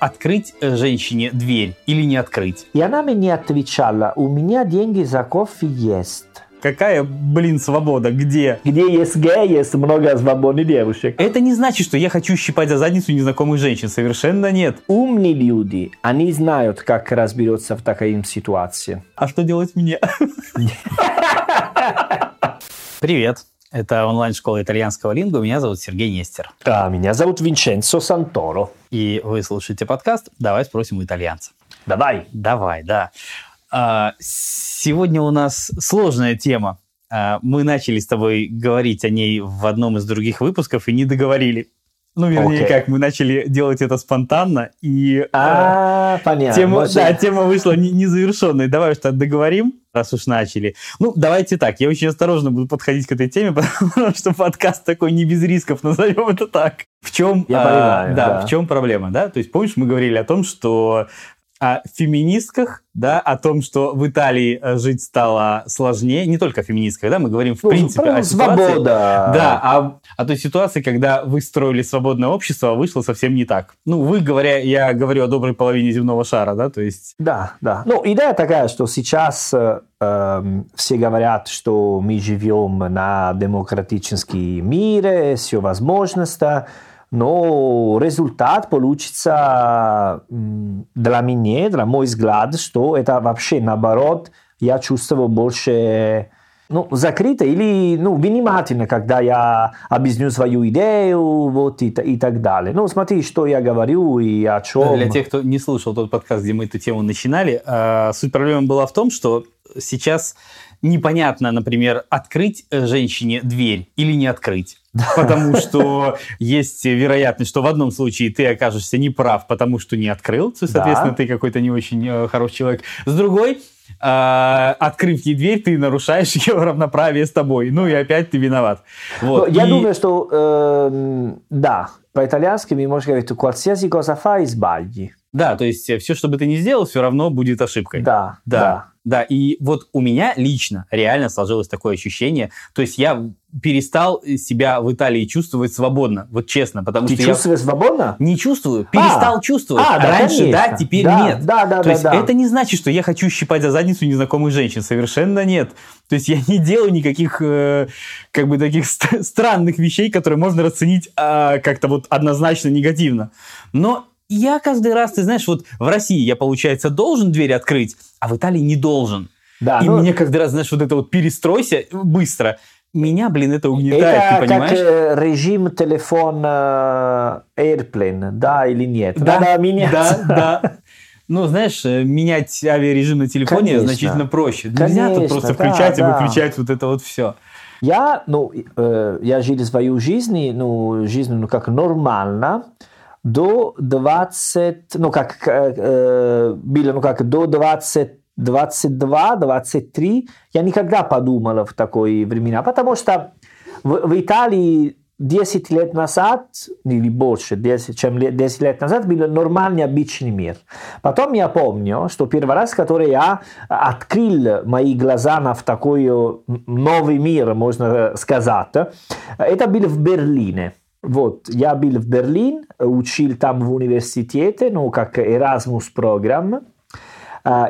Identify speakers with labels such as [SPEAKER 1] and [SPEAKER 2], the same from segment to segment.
[SPEAKER 1] Открыть э, женщине дверь или не открыть?
[SPEAKER 2] И она мне отвечала, у меня деньги за кофе есть.
[SPEAKER 1] Какая, блин, свобода? Где?
[SPEAKER 2] Где есть гей, есть много свободных девушек.
[SPEAKER 1] Это не значит, что я хочу щипать за задницу незнакомых женщин. Совершенно нет.
[SPEAKER 2] Умные люди, они знают, как разбираться в такой ситуации.
[SPEAKER 1] А что делать мне? Привет. Это онлайн-школа итальянского лингу. Меня зовут Сергей Нестер.
[SPEAKER 2] А меня зовут Винченцо Санторо.
[SPEAKER 1] И вы слушаете подкаст «Давай спросим у итальянца».
[SPEAKER 2] Давай.
[SPEAKER 1] Давай, да. А, сегодня у нас сложная тема. А, мы начали с тобой говорить о ней в одном из других выпусков и не договорили. Ну, вернее, okay. как, мы начали делать это спонтанно, и
[SPEAKER 2] а, э, понятно.
[SPEAKER 1] Тема, да, тема вышла незавершенной. Не давай что договорим, раз уж начали. Ну, давайте так, я очень осторожно буду подходить к этой теме, потому что подкаст такой не без рисков, назовем это так. В чем,
[SPEAKER 2] я понимаю,
[SPEAKER 1] да, да, в чем проблема, да? То есть, помнишь, мы говорили о том, что о феминистках, да, о том, что в Италии э, жить стало сложнее, не только о феминистках, да, мы говорим в ну, принципе о
[SPEAKER 2] ситуации, свобода.
[SPEAKER 1] да, о, о той ситуации, когда вы строили свободное общество, а вышло совсем не так. Ну, вы говоря, я говорю о доброй половине земного шара, да, то есть.
[SPEAKER 2] Да, да. Ну, идея такая, что сейчас э, эм, все говорят, что мы живем на демократическом мире, все возможности но результат получится для меня, для мой взгляд, что это вообще наоборот, я чувствую больше ну, закрыто или ну, внимательно, когда я объясню свою идею вот, и, и так далее. Ну, смотри, что я говорю и о чем.
[SPEAKER 1] Для тех, кто не слушал тот подкаст, где мы эту тему начинали, э, суть проблемы была в том, что сейчас непонятно, например, открыть женщине дверь или не открыть. Потому что есть вероятность, что в одном случае ты окажешься неправ, потому что не открыл, соответственно, да. ты какой-то не очень э, хороший человек. С другой, э, открыв ей дверь, ты нарушаешь ее равноправие с тобой. Ну и опять ты виноват.
[SPEAKER 2] Вот. Я и... думаю, что э, да, по-итальянски мы можем говорить, qualsiasi cosa fai sbagli.
[SPEAKER 1] Да, то есть э, все, что бы ты ни сделал, все равно будет ошибкой.
[SPEAKER 2] Да,
[SPEAKER 1] да. да. Да, и вот у меня лично реально сложилось такое ощущение. То есть я перестал себя в Италии чувствовать свободно, вот честно, потому
[SPEAKER 2] Ты
[SPEAKER 1] что
[SPEAKER 2] чувствуешь
[SPEAKER 1] я
[SPEAKER 2] свободно?
[SPEAKER 1] Не чувствую, перестал а, чувствовать. А, да, Раньше конечно. да, теперь
[SPEAKER 2] да,
[SPEAKER 1] нет.
[SPEAKER 2] Да, да,
[SPEAKER 1] То
[SPEAKER 2] да,
[SPEAKER 1] есть
[SPEAKER 2] да.
[SPEAKER 1] это не значит, что я хочу щипать за задницу незнакомых женщин, совершенно нет. То есть я не делаю никаких э, как бы таких ст- странных вещей, которые можно расценить э, как-то вот однозначно негативно. Но я каждый раз, ты знаешь, вот в России я, получается, должен дверь открыть, а в Италии не должен. Да, и ну... мне каждый раз, знаешь, вот это вот перестройся быстро. Меня, блин, это угнетает,
[SPEAKER 2] это
[SPEAKER 1] ты понимаешь?
[SPEAKER 2] как э, режим телефон э, Airplane, да или нет?
[SPEAKER 1] Да, Надо менять. Да, да. Ну, знаешь, э, менять авиарежим на телефоне Конечно. значительно проще. Нельзя тут просто включать да, и да. выключать вот это вот все.
[SPEAKER 2] Я, ну, э, я жил свою жизнь, ну, жизнь, ну, как нормально, до 20, ну как э, было, ну как до 20, 22, 23, я никогда подумал в такой времена, потому что в, в Италии 10 лет назад, или больше, 10, чем 10 лет назад, был нормальный обычный мир. Потом я помню, что первый раз, который я открыл мои глаза на в такой новый мир, можно сказать, это был в Берлине. Вот, я был в Берлин, учил там в университете, ну, как Erasmus программ.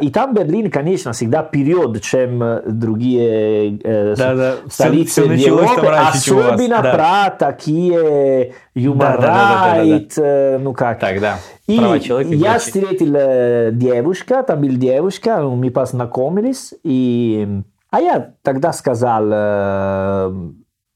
[SPEAKER 2] И там Берлин, конечно, всегда вперед, чем другие э,
[SPEAKER 1] да, да.
[SPEAKER 2] столицы
[SPEAKER 1] все, все
[SPEAKER 2] Европы, особенно да. про такие human да, да, right, да, да, да. ну как.
[SPEAKER 1] Так, да.
[SPEAKER 2] И я встретил девушка, там была девушка, мы познакомились, и... А я тогда сказал,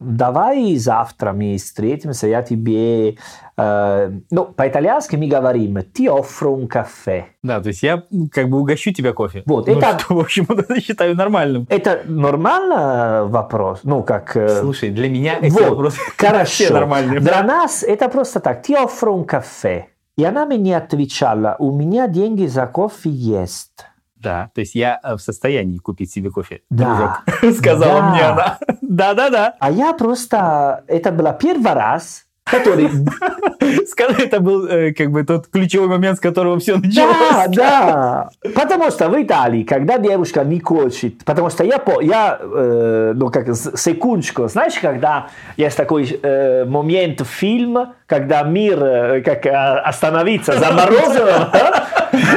[SPEAKER 2] давай завтра мы встретимся, я тебе... Э, ну, по-итальянски мы говорим «ti offro caffè».
[SPEAKER 1] Да, то есть я как бы угощу тебя кофе.
[SPEAKER 2] Вот,
[SPEAKER 1] ну,
[SPEAKER 2] это...
[SPEAKER 1] Что, в общем, это считаю нормальным.
[SPEAKER 2] Это нормальный вопрос? Ну, как... Э...
[SPEAKER 1] Слушай, для меня эти
[SPEAKER 2] вот,
[SPEAKER 1] вопросы
[SPEAKER 2] хорошо.
[SPEAKER 1] нормальные.
[SPEAKER 2] Для нас это просто так «ti offro caffè». И она мне отвечала «у меня деньги за кофе есть».
[SPEAKER 1] Да, то есть я э, в состоянии купить себе кофе,
[SPEAKER 2] да.
[SPEAKER 1] дружок, сказала да. мне она. Да-да-да.
[SPEAKER 2] А я просто, это было первый раз, который...
[SPEAKER 1] Скажи, это был э, как бы тот ключевой момент, с которого все началось.
[SPEAKER 2] Да, да. Потому что в Италии, когда девушка не хочет, потому что я, по, я э, ну как секундочку, знаешь, когда есть такой э, момент в фильме, когда мир э, как остановится, заморозил,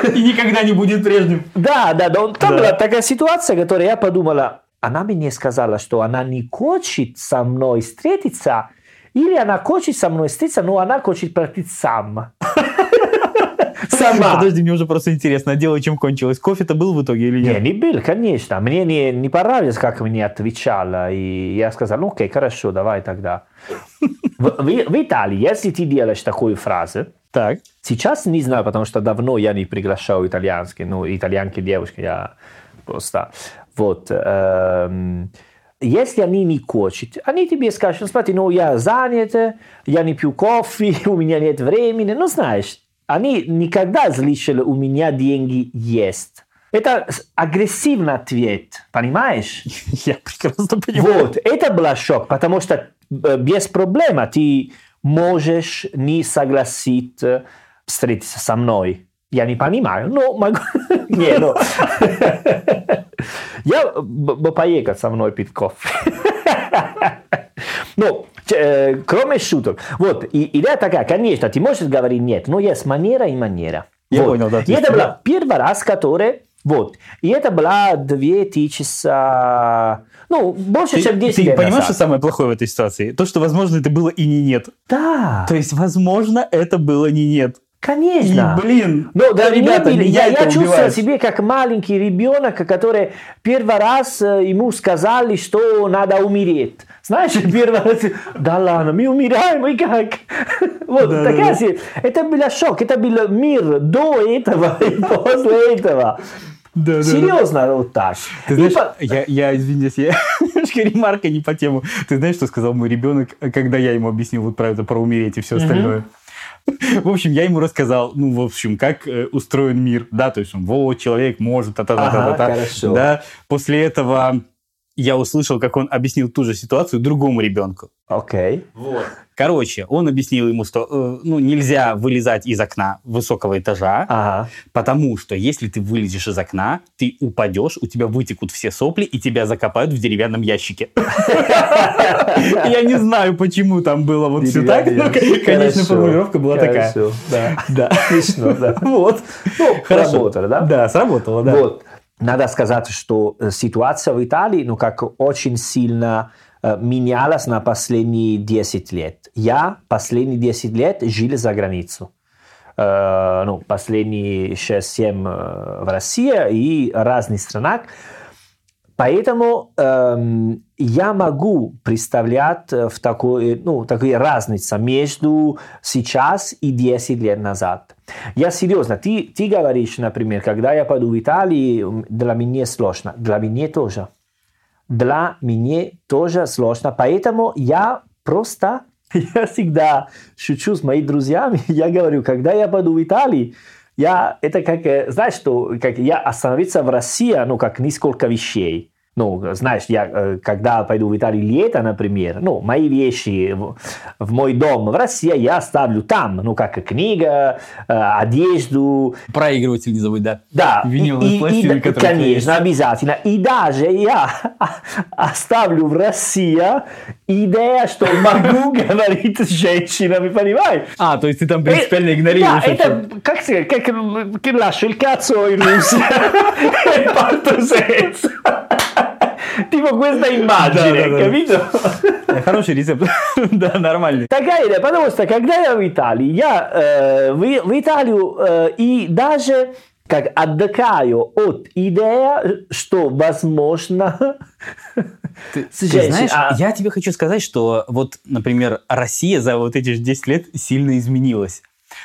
[SPEAKER 1] И никогда не будет прежним.
[SPEAKER 2] Да, да, да. Там была такая ситуация, которая я подумала, она мне сказала, что она не хочет со мной встретиться, или она хочет со мной встретиться, но она хочет пройти сам.
[SPEAKER 1] Сама. Подожди, мне уже просто интересно, а дело чем кончилось? Кофе-то был в итоге или нет?
[SPEAKER 2] Не, не был, конечно. Мне не, не понравилось, как мне отвечала. И я сказал, ну окей, хорошо, давай тогда. В, в, в Италии, если ты делаешь такую фразу,
[SPEAKER 1] так.
[SPEAKER 2] сейчас не знаю, потому что давно я не приглашал итальянские, ну, итальянки девушки, я просто... Вот. Эм, если они не хотят, они тебе скажут, смотри, ну я занят, я не пью кофе, у меня нет времени, ну знаешь, они никогда слышали, у меня деньги есть. Это агрессивный ответ, понимаешь?
[SPEAKER 1] Я прекрасно понимаю.
[SPEAKER 2] Вот, это был шок, потому что без проблем ты можешь не согласиться встретиться со мной. Я не понимаю, но могу... Не, ну... Я бы поехал со мной пить кофе. Ну, кроме шуток. Вот, и идея такая, конечно, ты можешь говорить нет, но есть манера и манера.
[SPEAKER 1] Я
[SPEAKER 2] вот.
[SPEAKER 1] понял, да.
[SPEAKER 2] И это был первый раз, который... Вот. И это была 2000... Ну, больше,
[SPEAKER 1] ты,
[SPEAKER 2] чем 10
[SPEAKER 1] ты
[SPEAKER 2] лет
[SPEAKER 1] понимаешь,
[SPEAKER 2] назад.
[SPEAKER 1] что самое плохое в этой ситуации? То, что, возможно, это было и не нет.
[SPEAKER 2] Да.
[SPEAKER 1] То есть, возможно, это было не нет.
[SPEAKER 2] Конечно.
[SPEAKER 1] И, блин,
[SPEAKER 2] Ну, да,
[SPEAKER 1] ребята, меня
[SPEAKER 2] я, я чувствую
[SPEAKER 1] убивает.
[SPEAKER 2] себя как маленький ребенок, который первый раз э, ему сказали, что надо умереть. Знаешь, первый раз, да ладно, мы умираем, и как? Вот,
[SPEAKER 1] Да,
[SPEAKER 2] такая
[SPEAKER 1] да, да.
[SPEAKER 2] это был шок, это был мир до этого и после этого.
[SPEAKER 1] Да, да, да.
[SPEAKER 2] Серьезно, вот так.
[SPEAKER 1] Ты
[SPEAKER 2] И
[SPEAKER 1] знаешь,
[SPEAKER 2] по-
[SPEAKER 1] я, я извиняюсь, я немножко ремарка не по тему. Ты знаешь, что сказал мой ребенок, когда я ему объяснил вот про это, про умереть и все остальное? В общем, я ему рассказал, ну, в общем, как э, устроен мир, да, то есть он, вот, человек может, та-та-та-та-та.
[SPEAKER 2] Ага, хорошо.
[SPEAKER 1] Да, после этого я услышал, как он объяснил ту же ситуацию другому ребенку.
[SPEAKER 2] Окей.
[SPEAKER 1] Короче, он объяснил ему, что э, ну, нельзя вылезать из окна высокого этажа,
[SPEAKER 2] Ага.
[SPEAKER 1] потому что если ты вылезешь из окна, ты упадешь, у тебя вытекут все сопли, и тебя закопают в деревянном ящике. Я не знаю, почему там было вот все так, но конечная
[SPEAKER 2] Хорошо.
[SPEAKER 1] формулировка была такая.
[SPEAKER 2] Да. Смешно, да.
[SPEAKER 1] Вот.
[SPEAKER 2] Ну,
[SPEAKER 1] Хорошо.
[SPEAKER 2] работало, да?
[SPEAKER 1] Да, сработало, да.
[SPEAKER 2] Вот. Надо сказать, что э, ситуация в Италии, ну, как очень сильно э, менялась на последние 10 лет. Я последние 10 лет жил за границу. Э, ну, последние 6-7 в России и разных странах. Поэтому эм, я могу представлять э, в такой, ну, такой разница между сейчас и 10 лет назад. Я серьезно, ты, ты говоришь, например, когда я пойду в Италию, для меня сложно. Для меня тоже. Для меня тоже сложно. Поэтому я просто, я всегда шучу с моими друзьями, я говорю, когда я пойду в Италию, я, это как, э, знаешь, что, как я остановиться в России, ну, как несколько вещей. Ну, знаешь, я, э, когда пойду в Италию лето, например, ну, мои вещи в, в мой дом в России я оставлю там, ну, как книга, э, одежду,
[SPEAKER 1] Проигрыватель не забудь, да.
[SPEAKER 2] да,
[SPEAKER 1] Виниловые
[SPEAKER 2] и-
[SPEAKER 1] пластины,
[SPEAKER 2] и-
[SPEAKER 1] тебя есть.
[SPEAKER 2] конечно, обязательно. И даже я оставлю в России идея, что могу говорить с женщинами, понимаешь?
[SPEAKER 1] А, то есть ты там принципиально игнорируешь.
[SPEAKER 2] Да, это как сказать, как che lascio il cazzo in Russia e parto senza. Tipo questa immagine,
[SPEAKER 1] Да, да,
[SPEAKER 2] capito?
[SPEAKER 1] Хороший рецепт. Да, нормальный.
[SPEAKER 2] Такая идея, потому что когда я в Италии, я э, в, в Италию э, и даже как отдыхаю от идеи, что возможно
[SPEAKER 1] Ты, ты знаешь,
[SPEAKER 2] А-
[SPEAKER 1] я тебе хочу сказать, что вот, например, Россия за вот эти же 10 лет сильно изменилась.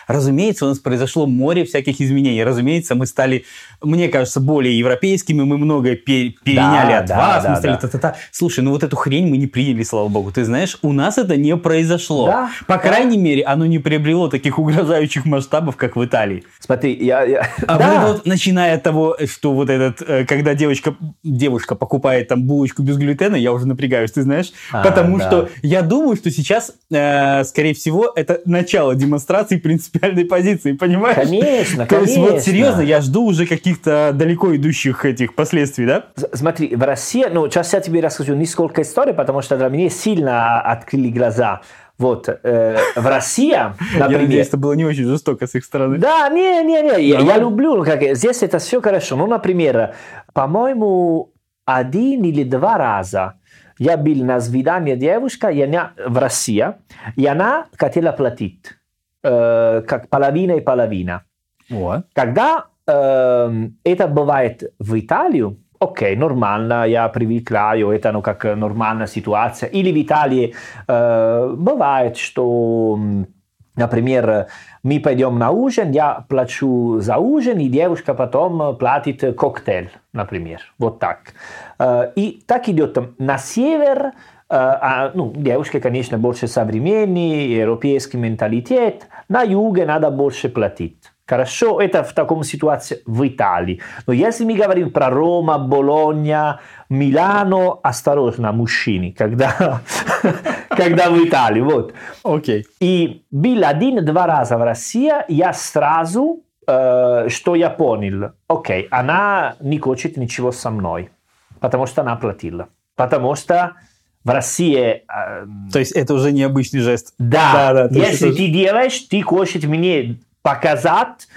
[SPEAKER 1] Разумеется, у нас произошло море всяких изменений. Разумеется, мы стали, мне кажется, более европейскими, мы многое переняли да, от да, вас, да, мы стали да. та-та-та. Слушай, ну вот эту хрень мы не приняли, слава богу. Ты знаешь, у нас это не произошло. Да, По да. крайней мере, оно не приобрело таких угрожающих масштабов, как в Италии.
[SPEAKER 2] Смотри, я... я...
[SPEAKER 1] А да. вот, вот, начиная от того, что вот этот, э, когда девочка, девушка покупает там булочку без глютена, я уже напрягаюсь, ты знаешь, а, потому да. что я думаю, что сейчас, э, скорее всего, это начало демонстрации принципиальной позиции, понимаешь?
[SPEAKER 2] Конечно,
[SPEAKER 1] То
[SPEAKER 2] конечно.
[SPEAKER 1] есть вот серьезно, я жду уже каких-то далеко идущих этих последствий, да?
[SPEAKER 2] Смотри, в России, ну, сейчас я тебе расскажу несколько историй, потому что для меня сильно открыли глаза. Вот, э, в России,
[SPEAKER 1] например... Я надеюсь, это было не очень жестоко с их стороны.
[SPEAKER 2] Да, не-не-не, я, я люблю, ну, как, здесь это все хорошо. Ну, например, по-моему, один или два раза я был на свидании девушка и она, в России, и она хотела платить, э, как половина и половина.
[SPEAKER 1] Вот.
[SPEAKER 2] Когда это бывает в Италии, окей, нормально, я привыкаю, это ну, как нормальная ситуация. Или в Италии э, бывает, что, например, мы пойдем на ужин, я плачу за ужин, и девушка потом платит коктейль, например. Вот так. Э, и так идет на север, э, а, ну, девушка, конечно, больше современный, европейский менталитет, на юге надо больше платить. Хорошо, это в таком ситуации в Италии. Но если мы говорим про Рома, Болонья, Милано, осторожно, мужчины, когда, когда в Италии. Вот.
[SPEAKER 1] Окей. Okay.
[SPEAKER 2] И был один-два раза в России, я сразу, э, что я понял, окей, okay, она не хочет ничего со мной, потому что она платила. Потому что в России... Э,
[SPEAKER 1] То есть это уже необычный жест.
[SPEAKER 2] Да, да, да если ты делаешь, ты хочешь мне показать,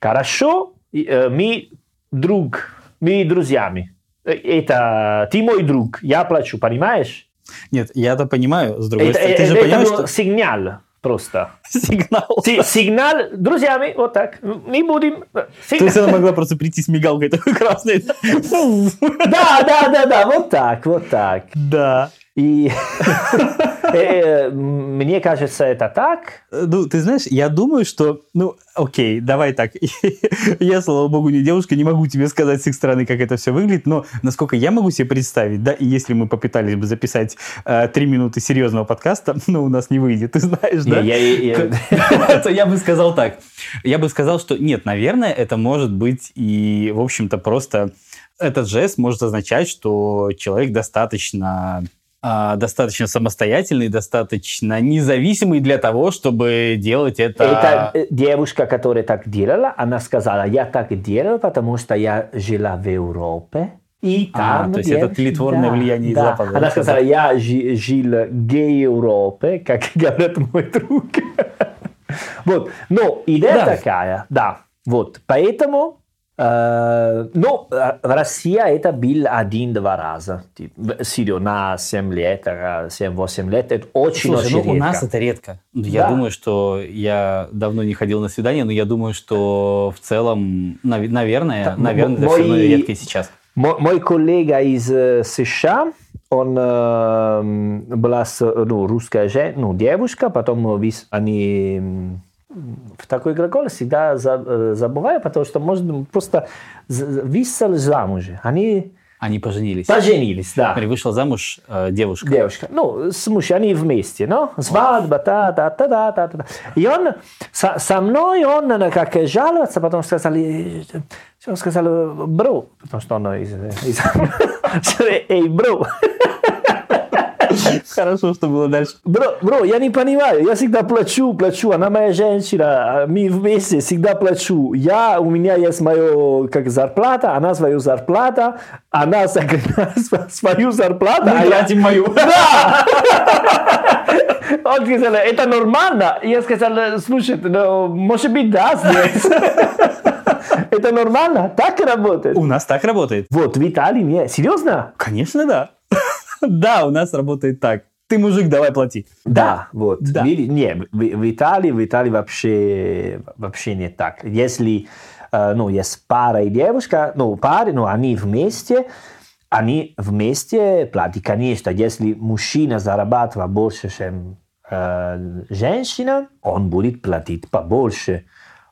[SPEAKER 2] хорошо, э, мы друг, мы друзьями. Э, это ты мой друг, я плачу, понимаешь?
[SPEAKER 1] Нет, я это понимаю. С другой
[SPEAKER 2] это,
[SPEAKER 1] стороны,
[SPEAKER 2] ты
[SPEAKER 1] же
[SPEAKER 2] это
[SPEAKER 1] понимаешь, что...
[SPEAKER 2] сигнал просто.
[SPEAKER 1] Сигнал.
[SPEAKER 2] Си- сигнал друзьями, вот так. Мы будем...
[SPEAKER 1] Сигнал. То есть она могла просто прийти с мигалкой такой красной.
[SPEAKER 2] Да, да, да, да, вот так, вот так.
[SPEAKER 1] Да.
[SPEAKER 2] И э, мне кажется, это так.
[SPEAKER 1] Ну, ты знаешь, я думаю, что, ну, окей, давай так. я, слава богу, не девушка, не могу тебе сказать с их стороны, как это все выглядит, но насколько я могу себе представить, да, и если мы попытались бы записать э, три минуты серьезного подкаста, ну, у нас не выйдет, ты знаешь, да? То я бы сказал так. Я бы сказал, что нет, наверное, это может быть и, в общем-то, просто этот жест может означать, что человек достаточно достаточно самостоятельный, достаточно независимый для того, чтобы делать это.
[SPEAKER 2] Это э, девушка, которая так делала, она сказала, я так делала, потому что я жила в Европе. И
[SPEAKER 1] а, там, а, то есть это тлетворное да, влияние
[SPEAKER 2] да.
[SPEAKER 1] Запада.
[SPEAKER 2] Она сказала, я жил гей Европе, как говорит мой друг. вот, но идея да. такая, да. Вот, поэтому Э, ну, в России это был один-два раза. Сидя на 7 лет, 7-8 лет, это очень,
[SPEAKER 1] Слушай,
[SPEAKER 2] очень
[SPEAKER 1] ну,
[SPEAKER 2] редко.
[SPEAKER 1] у нас это редко. Я да. думаю, что я давно не ходил на свидание, но я думаю, что в целом, наверное, да, наверное, мой, это все равно редко сейчас.
[SPEAKER 2] Мой, мой коллега из э, США, он э, была ну, русская женщина, ну, девушка, потом они в такой глагол всегда э, забываю, потому что можно просто вышел замуж. Они
[SPEAKER 1] они поженились.
[SPEAKER 2] Поженились, да.
[SPEAKER 1] Или вышла замуж э, девушка.
[SPEAKER 2] Девушка. Ну, с мужем, они вместе, ну, свадьба, та та та та та та И он со, со мной, он как жаловаться, потом сказали, он сказал, бро, потому что он из... из Эй, бро.
[SPEAKER 1] Хорошо, что было дальше.
[SPEAKER 2] Бро, бро, я не понимаю. Я всегда плачу, плачу. Она моя женщина. Мы вместе всегда плачу. Я, у меня есть мое, как зарплата, она свою зарплату, она свою зарплату,
[SPEAKER 1] Мы а платим я... мою.
[SPEAKER 2] Да! Он сказал, это нормально. Я сказал, слушай, ну, может быть, да, здесь. Это нормально? Так работает?
[SPEAKER 1] У нас так работает.
[SPEAKER 2] Вот, в Италии нет. Серьезно?
[SPEAKER 1] Конечно, да. Да, у нас работает так. Ты мужик, давай плати.
[SPEAKER 2] Да, вот. Да. Не, в, в Италии, в Италии вообще, вообще не так. Если, э, ну, есть пара и девушка, ну, пары, ну, они вместе, они вместе платят, конечно. Если мужчина зарабатывает больше, чем э, женщина, он будет платить побольше.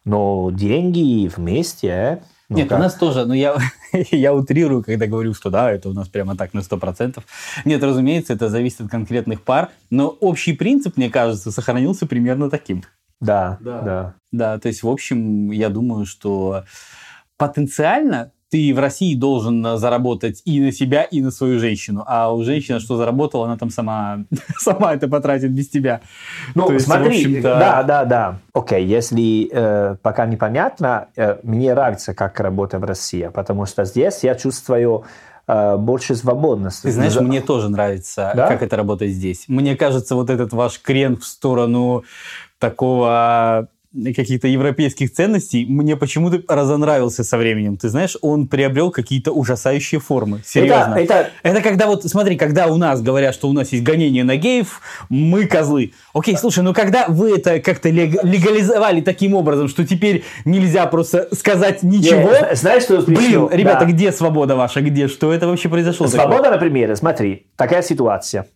[SPEAKER 2] Но деньги вместе... ну
[SPEAKER 1] Нет,
[SPEAKER 2] как?
[SPEAKER 1] у нас тоже, ну я, я утрирую, когда говорю, что да, это у нас прямо так на 100%. Нет, разумеется, это зависит от конкретных пар, но общий принцип, мне кажется, сохранился примерно таким.
[SPEAKER 2] Да,
[SPEAKER 1] Да.
[SPEAKER 2] да.
[SPEAKER 1] Да, то есть, в общем, я думаю, что потенциально ты в России должен заработать и на себя, и на свою женщину. А у женщины, что заработала, она там сама, сама это потратит без тебя.
[SPEAKER 2] Ну,
[SPEAKER 1] есть,
[SPEAKER 2] смотри, да, да, да. Окей, если э, пока непонятно, э, мне нравится, как работа в России, потому что здесь я чувствую э, больше свободности.
[SPEAKER 1] Ты знаешь,
[SPEAKER 2] За-
[SPEAKER 1] мне тоже нравится,
[SPEAKER 2] Да?
[SPEAKER 1] как это работает здесь. Мне кажется, вот этот ваш крен в сторону такого каких-то европейских ценностей мне почему-то разонравился со временем. Ты знаешь, он приобрел какие-то ужасающие формы. Серьезно.
[SPEAKER 2] Это, это,
[SPEAKER 1] Это когда вот, смотри, когда у нас говорят, что у нас есть гонение на геев, мы козлы. Окей, слушай, ну когда вы это как-то лег- легализовали таким образом, что теперь нельзя просто сказать ничего,
[SPEAKER 2] Не, знаешь, что
[SPEAKER 1] блин, ребята,
[SPEAKER 2] Да.
[SPEAKER 1] где свобода ваша, где, что это вообще произошло? такое?
[SPEAKER 2] Свобода, например, смотри, такая ситуация.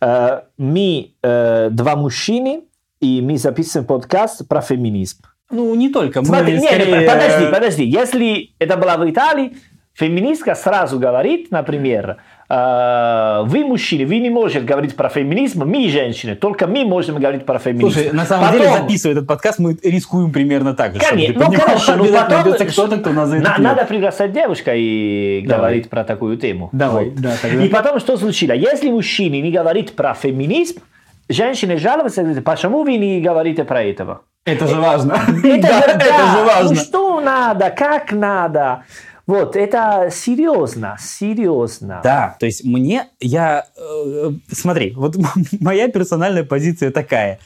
[SPEAKER 2] Э, Мы э, два мужчины, и мы записываем подкаст про феминизм.
[SPEAKER 1] Ну, не только. Мы
[SPEAKER 2] Смотри, не, не,
[SPEAKER 1] скорее-
[SPEAKER 2] подожди, подожди. Если это было в Италии, феминистка сразу говорит, например, э, вы мужчины, вы не можете говорить про феминизм, мы женщины, только мы можем говорить про феминизм.
[SPEAKER 1] Слушай, на самом
[SPEAKER 2] Потом-
[SPEAKER 1] деле, записывая этот подкаст, мы рискуем примерно так же.
[SPEAKER 2] Конечно, ну хорошо, ну
[SPEAKER 1] обязательно
[SPEAKER 2] потом
[SPEAKER 1] кто-то, кто нас
[SPEAKER 2] на- надо приглашать девушка и
[SPEAKER 1] Давай.
[SPEAKER 2] говорить про такую тему.
[SPEAKER 1] Давай,
[SPEAKER 2] Вот.
[SPEAKER 1] да, тогда.
[SPEAKER 2] И потом что случилось? Если мужчина не говорит про феминизм, женщины жалуются, почему вы не говорите про этого?
[SPEAKER 1] Это же важно.
[SPEAKER 2] Это,
[SPEAKER 1] Да,
[SPEAKER 2] же,
[SPEAKER 1] это
[SPEAKER 2] да,
[SPEAKER 1] же важно.
[SPEAKER 2] Ну что надо, как надо? Вот, это серьезно, серьезно.
[SPEAKER 1] Да, то есть мне, я, э, смотри, вот моя персональная позиция такая.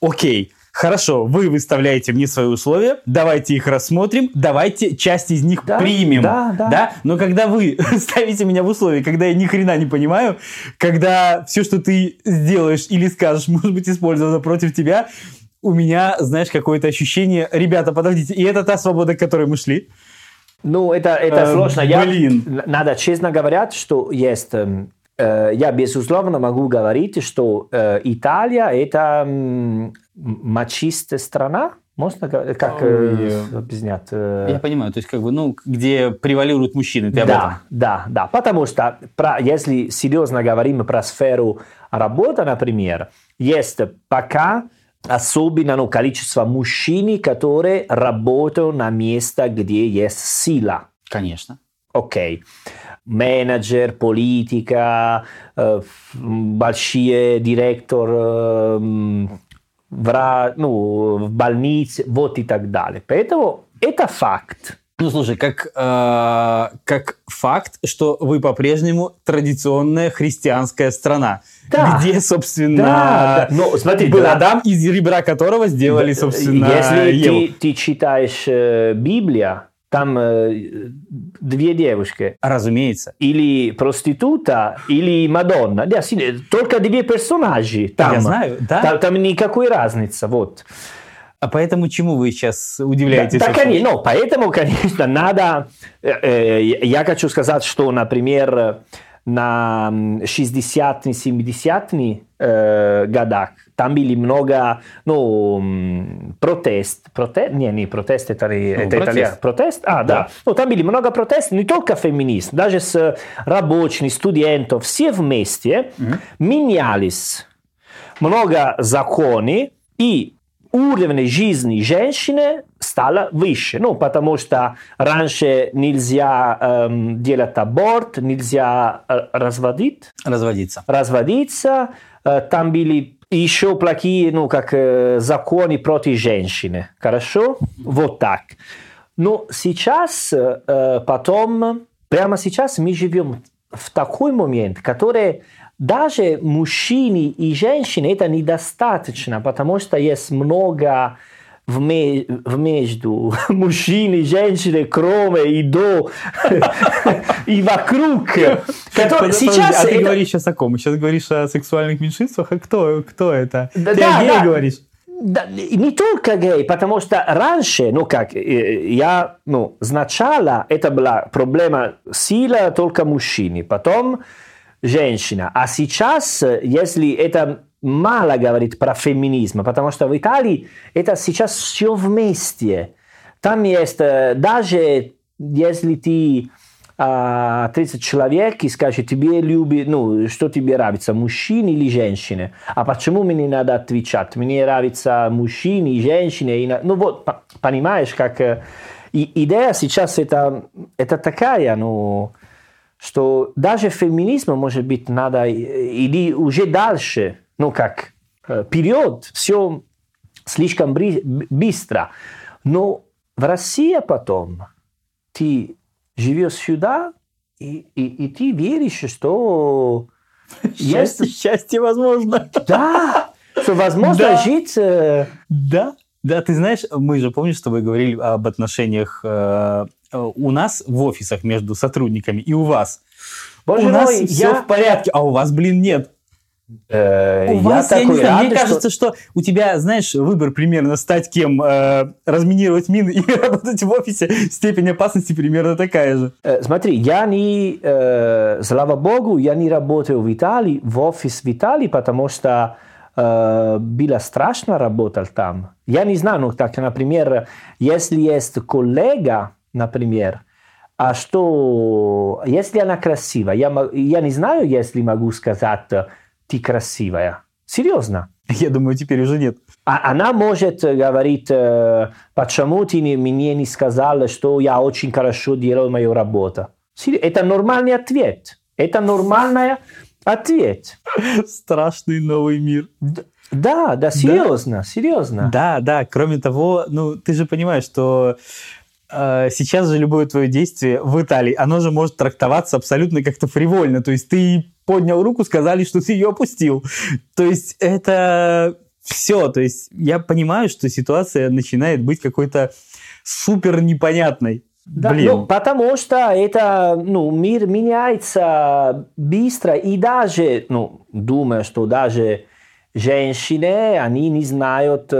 [SPEAKER 1] Окей, хорошо, вы выставляете мне свои условия, давайте их рассмотрим, давайте часть из них
[SPEAKER 2] Да,
[SPEAKER 1] примем.
[SPEAKER 2] да, да.
[SPEAKER 1] Но когда вы ставите меня в условия, когда я ни хрена не понимаю, когда все, что ты сделаешь или скажешь, может быть использовано против тебя, у меня, знаешь, какое-то ощущение, ребята, подождите, и это та свобода, к которой мы шли.
[SPEAKER 2] Ну, это, это
[SPEAKER 1] Э,
[SPEAKER 2] сложно. Я-
[SPEAKER 1] блин.
[SPEAKER 2] надо честно говорить, что есть... эм, э, я, безусловно, могу говорить, что э, Италия – это мачистая страна. Можно? Как э,
[SPEAKER 1] Ой.
[SPEAKER 2] объяснять? Э,
[SPEAKER 1] Я понимаю, то есть как бы, ну, где превалируют мужчины, ты
[SPEAKER 2] да, да, да. Потому что, про, если серьезно говорим про сферу работы, например, есть пока особенно ну, количество мужчин, которые работают на месте, где есть сила.
[SPEAKER 1] Конечно.
[SPEAKER 2] Окей. Менеджер, политика, э, большие директор, э, вра- ну, в больнице, вот и так далее. Поэтому это факт.
[SPEAKER 1] Ну, слушай, как, э, как факт, что вы по-прежнему традиционная христианская страна,
[SPEAKER 2] Да.
[SPEAKER 1] где, собственно,
[SPEAKER 2] Да, да. Ну, смотри,
[SPEAKER 1] был
[SPEAKER 2] да.
[SPEAKER 1] Адам, из ребра которого сделали, собственно,
[SPEAKER 2] Если
[SPEAKER 1] Еву.
[SPEAKER 2] ты, ты читаешь э, Библию, там э, две девушки.
[SPEAKER 1] Разумеется.
[SPEAKER 2] Или проститута, или Мадонна. Да, только две персонажи. Там.
[SPEAKER 1] Я знаю, да.
[SPEAKER 2] Там, там никакой разницы. Вот.
[SPEAKER 1] А поэтому чему вы сейчас удивляетесь?
[SPEAKER 2] Да,
[SPEAKER 1] собственно?
[SPEAKER 2] конечно, ну, поэтому, конечно, надо... э, э, Я хочу сказать, что, например, на м, 60-е, 70-е э, годах там были много ну, протест. протест не, не протест, это,
[SPEAKER 1] Ну,
[SPEAKER 2] это
[SPEAKER 1] протест.
[SPEAKER 2] Протест? А, да.
[SPEAKER 1] Да.
[SPEAKER 2] Ну, там были много протестов, не только феминистов, даже с рабочими, студентов, все вместе менялись много законов, и уровень жизни женщины стало выше. Ну, потому что раньше нельзя эм, делать аборт, нельзя э, разводить,
[SPEAKER 1] Разводиться.
[SPEAKER 2] разводиться. Э, там были еще плохие, ну, как э, законы против женщины. Хорошо? Вот так. Но сейчас, э, потом, прямо сейчас мы живем в такой момент, который даже мужчины и женщины это недостаточно, потому что есть много вме- вмежду мужчин и женщин, кроме и до, и вокруг. Который сейчас
[SPEAKER 1] а ты
[SPEAKER 2] это-
[SPEAKER 1] говоришь сейчас о ком? Сейчас говоришь о сексуальных меньшинствах? А кто, кто это?
[SPEAKER 2] Да,
[SPEAKER 1] ты
[SPEAKER 2] да,
[SPEAKER 1] о гее
[SPEAKER 2] да.
[SPEAKER 1] говоришь?
[SPEAKER 2] Да, не только гей, потому что раньше, ну как, э, я, ну, сначала это была проблема сила только мужчины, потом женщина. А сейчас, э, если это мало говорит про феминизм, потому что в Италии это сейчас все вместе. Там есть, даже если ты 30 человек и скажет, тебе любит, ну, что тебе нравится, мужчины или женщины? А почему мне надо отвечать? Мне нравится мужчины и женщины. И, ну вот, понимаешь, как... И идея сейчас это, это такая, ну, что даже феминизм, может быть, надо или уже дальше, ну как, вперед, все слишком быстро. Но в России потом ты живешь сюда, и, и, и ты веришь, что
[SPEAKER 1] счастье, есть... счастье возможно.
[SPEAKER 2] Да, что возможно да. жить...
[SPEAKER 1] Да, да, ты знаешь, мы же, помнишь, с тобой говорили об отношениях э, у нас в офисах между сотрудниками и у вас. Боже у мой, нас я... все в порядке, а у вас, блин, нет. Э, у я вас, я не знаю, рад, мне что... кажется, что у тебя, знаешь, выбор примерно стать кем, э, разминировать мины и работать в офисе, степень опасности примерно такая же.
[SPEAKER 2] Э, смотри, я не, э, слава богу, я не работаю в Италии, в офис в Италии, потому что э, было страшно работать там. Я не знаю, ну так, например, если есть коллега, например, а что, если она красивая, я, я не знаю, если могу сказать, ты красивая. Серьезно.
[SPEAKER 1] Я думаю, теперь уже нет.
[SPEAKER 2] А она может говорить, почему ты мне не сказала, что я очень хорошо делаю мою работу. Это нормальный ответ. Это нормальный ответ.
[SPEAKER 1] Страшный новый мир.
[SPEAKER 2] Да, да, серьезно, да. серьезно.
[SPEAKER 1] Да, да. Кроме того, ну, ты же понимаешь, что э, сейчас же любое твое действие в Италии, оно же может трактоваться абсолютно как-то фривольно. То есть ты поднял руку, сказали, что ты ее опустил. То есть это все. То есть я понимаю, что ситуация начинает быть какой-то супер непонятной.
[SPEAKER 2] Да, Блин. Ну, потому что это, ну, мир меняется быстро, и даже, ну, думаю, что даже женщины, они не знают,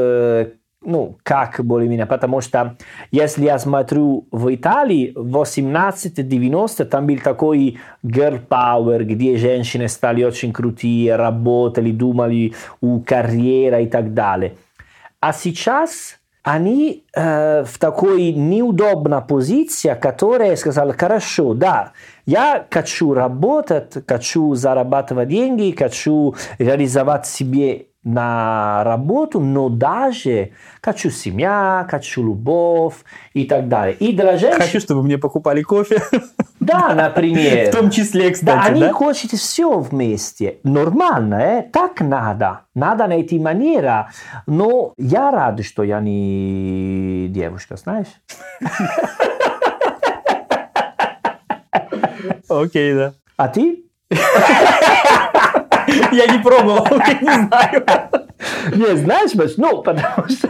[SPEAKER 2] ну, как более-менее, потому что если я смотрю в Италии, в 18-90 там был такой girl power, где женщины стали очень крутые, работали, думали о карьере и так далее. А сейчас они э, в такой неудобной позиции, которая сказала, хорошо, да, я хочу работать, хочу зарабатывать деньги, хочу реализовать себе на работу, но даже хочу семья, хочу любовь и так далее. И
[SPEAKER 1] для женщин... Хочу, чтобы мне покупали кофе.
[SPEAKER 2] Да, например.
[SPEAKER 1] В том числе, кстати,
[SPEAKER 2] да? Они да? хотят все вместе. Нормально, э? так надо. Надо найти манера. Но я рад, что я не девушка, знаешь?
[SPEAKER 1] Окей, да.
[SPEAKER 2] А ты?
[SPEAKER 1] Я не пробовал, я не знаю.
[SPEAKER 2] Не, знаешь, ну, потому что,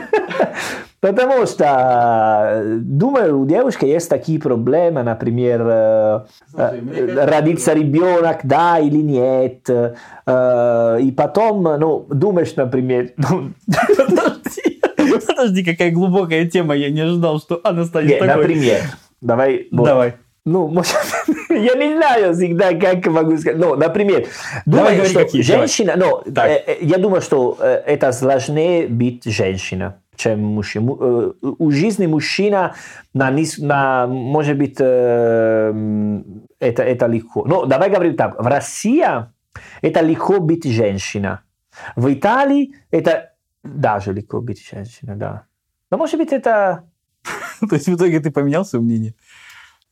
[SPEAKER 2] потому что, думаю, у девушки есть такие проблемы, например, э, э, родиться ребенок, да или нет, э, и потом, ну, думаешь, например, ну,
[SPEAKER 1] подожди, подожди, какая глубокая тема, я не ожидал, что она станет
[SPEAKER 2] такой. Например, давай.
[SPEAKER 1] Давай.
[SPEAKER 2] Ну, может, я не знаю всегда, как могу сказать. Ну, например, думаю, давай, что какие, женщина, ну, э, я думаю, что э, это сложнее быть женщиной чем мужчина. Э, у жизни мужчина на, на может быть это, это легко. Но давай говорим так. В России это легко быть женщина. В Италии это даже легко быть женщина, да. Но может быть это...
[SPEAKER 1] То есть в итоге ты поменял свое мнение?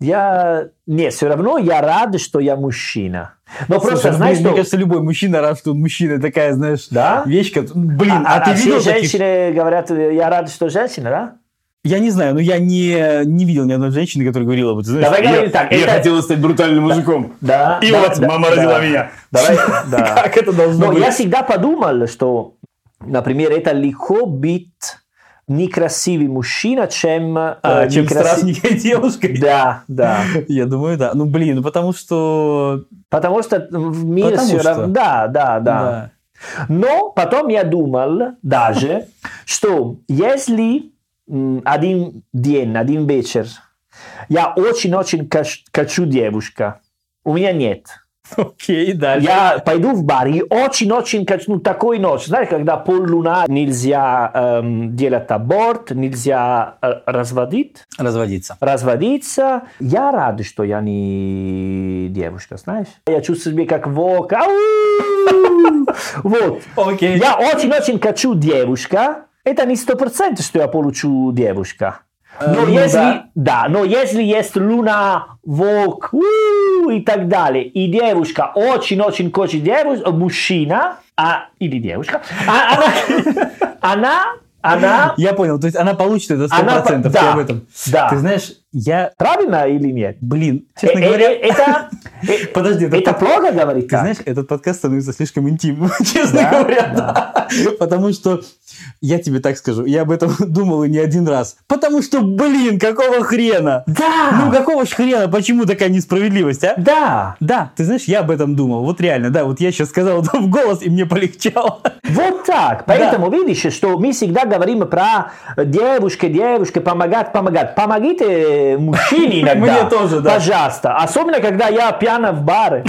[SPEAKER 2] Я... Нет, все равно я рад, что я мужчина. Но Слушай, просто, ну, знаешь,
[SPEAKER 1] мне что... кажется, любой мужчина рад, что он мужчина. Такая, знаешь,
[SPEAKER 2] да?
[SPEAKER 1] вещь, как... Блин, а, а,
[SPEAKER 2] а ты а видел все таких... женщины говорят, я рад, что женщина, да?
[SPEAKER 1] Я не знаю, но я не, не видел ни одной женщины, которая говорила бы, ты знаешь,
[SPEAKER 2] Давай я, так,
[SPEAKER 1] я это... хотела стать брутальным мужиком.
[SPEAKER 2] Да.
[SPEAKER 1] И
[SPEAKER 2] да,
[SPEAKER 1] вот
[SPEAKER 2] да,
[SPEAKER 1] мама
[SPEAKER 2] да,
[SPEAKER 1] родила меня.
[SPEAKER 2] Давай, да.
[SPEAKER 1] Как это должно
[SPEAKER 2] но
[SPEAKER 1] быть?
[SPEAKER 2] я всегда подумал, что, например, это легко быть некрасивый мужчина, чем...
[SPEAKER 1] А, э, чем некрасив... страшненькая девушка.
[SPEAKER 2] Да, да.
[SPEAKER 1] Я думаю, да. Ну, блин, ну потому что...
[SPEAKER 2] Потому что в мире потому все равно... Да, да, да, да. Но потом я думал даже, что если один день, один вечер, я очень-очень хочу девушка, у меня нет.
[SPEAKER 1] Окей, дальше.
[SPEAKER 2] Я пойду в бар и очень-очень качну такой ночь. Знаешь, когда поллуна нельзя эм, делать аборт, нельзя э, разводить,
[SPEAKER 1] Разводиться.
[SPEAKER 2] разводиться. Я рад, что я не девушка, знаешь. Я чувствую себя как волк. Вот.
[SPEAKER 1] Окей.
[SPEAKER 2] Я очень-очень хочу девушка. Это не сто процентов, что я получу девушка. Но
[SPEAKER 1] ну
[SPEAKER 2] если,
[SPEAKER 1] да.
[SPEAKER 2] да. но если есть луна, волк у, и так далее, и девушка очень-очень хочет девушка, мужчина, а, или девушка, а она, она, она,
[SPEAKER 1] Я понял, то есть она получит это
[SPEAKER 2] Она
[SPEAKER 1] 100%,
[SPEAKER 2] по-
[SPEAKER 1] ты
[SPEAKER 2] да,
[SPEAKER 1] об этом.
[SPEAKER 2] да.
[SPEAKER 1] Ты знаешь, я,
[SPEAKER 2] правильно или нет?
[SPEAKER 1] блин,
[SPEAKER 2] Э,
[SPEAKER 1] честно
[SPEAKER 2] э,
[SPEAKER 1] говоря,
[SPEAKER 2] э, это, э,
[SPEAKER 1] Подожди, это
[SPEAKER 2] плохо говорить
[SPEAKER 1] Ты знаешь, этот подкаст становится слишком интимным, честно говоря. Потому что, я тебе так скажу, я об этом думал и не один раз. Потому что, блин, какого хрена?
[SPEAKER 2] Да,
[SPEAKER 1] Ну, какого ж хрена? Почему такая несправедливость, а?
[SPEAKER 2] да,
[SPEAKER 1] Да, ты знаешь, я об этом думал. Вот реально, да, вот я сейчас сказал это в голос, и мне полегчало.
[SPEAKER 2] вот так. Поэтому видишь, что мы всегда говорим про девушки, девушки, помогать, помогать. Помогите мужчине иногда.
[SPEAKER 1] Мне тоже, да.
[SPEAKER 2] Пожалуйста. Особенно, когда я пьяна в баре.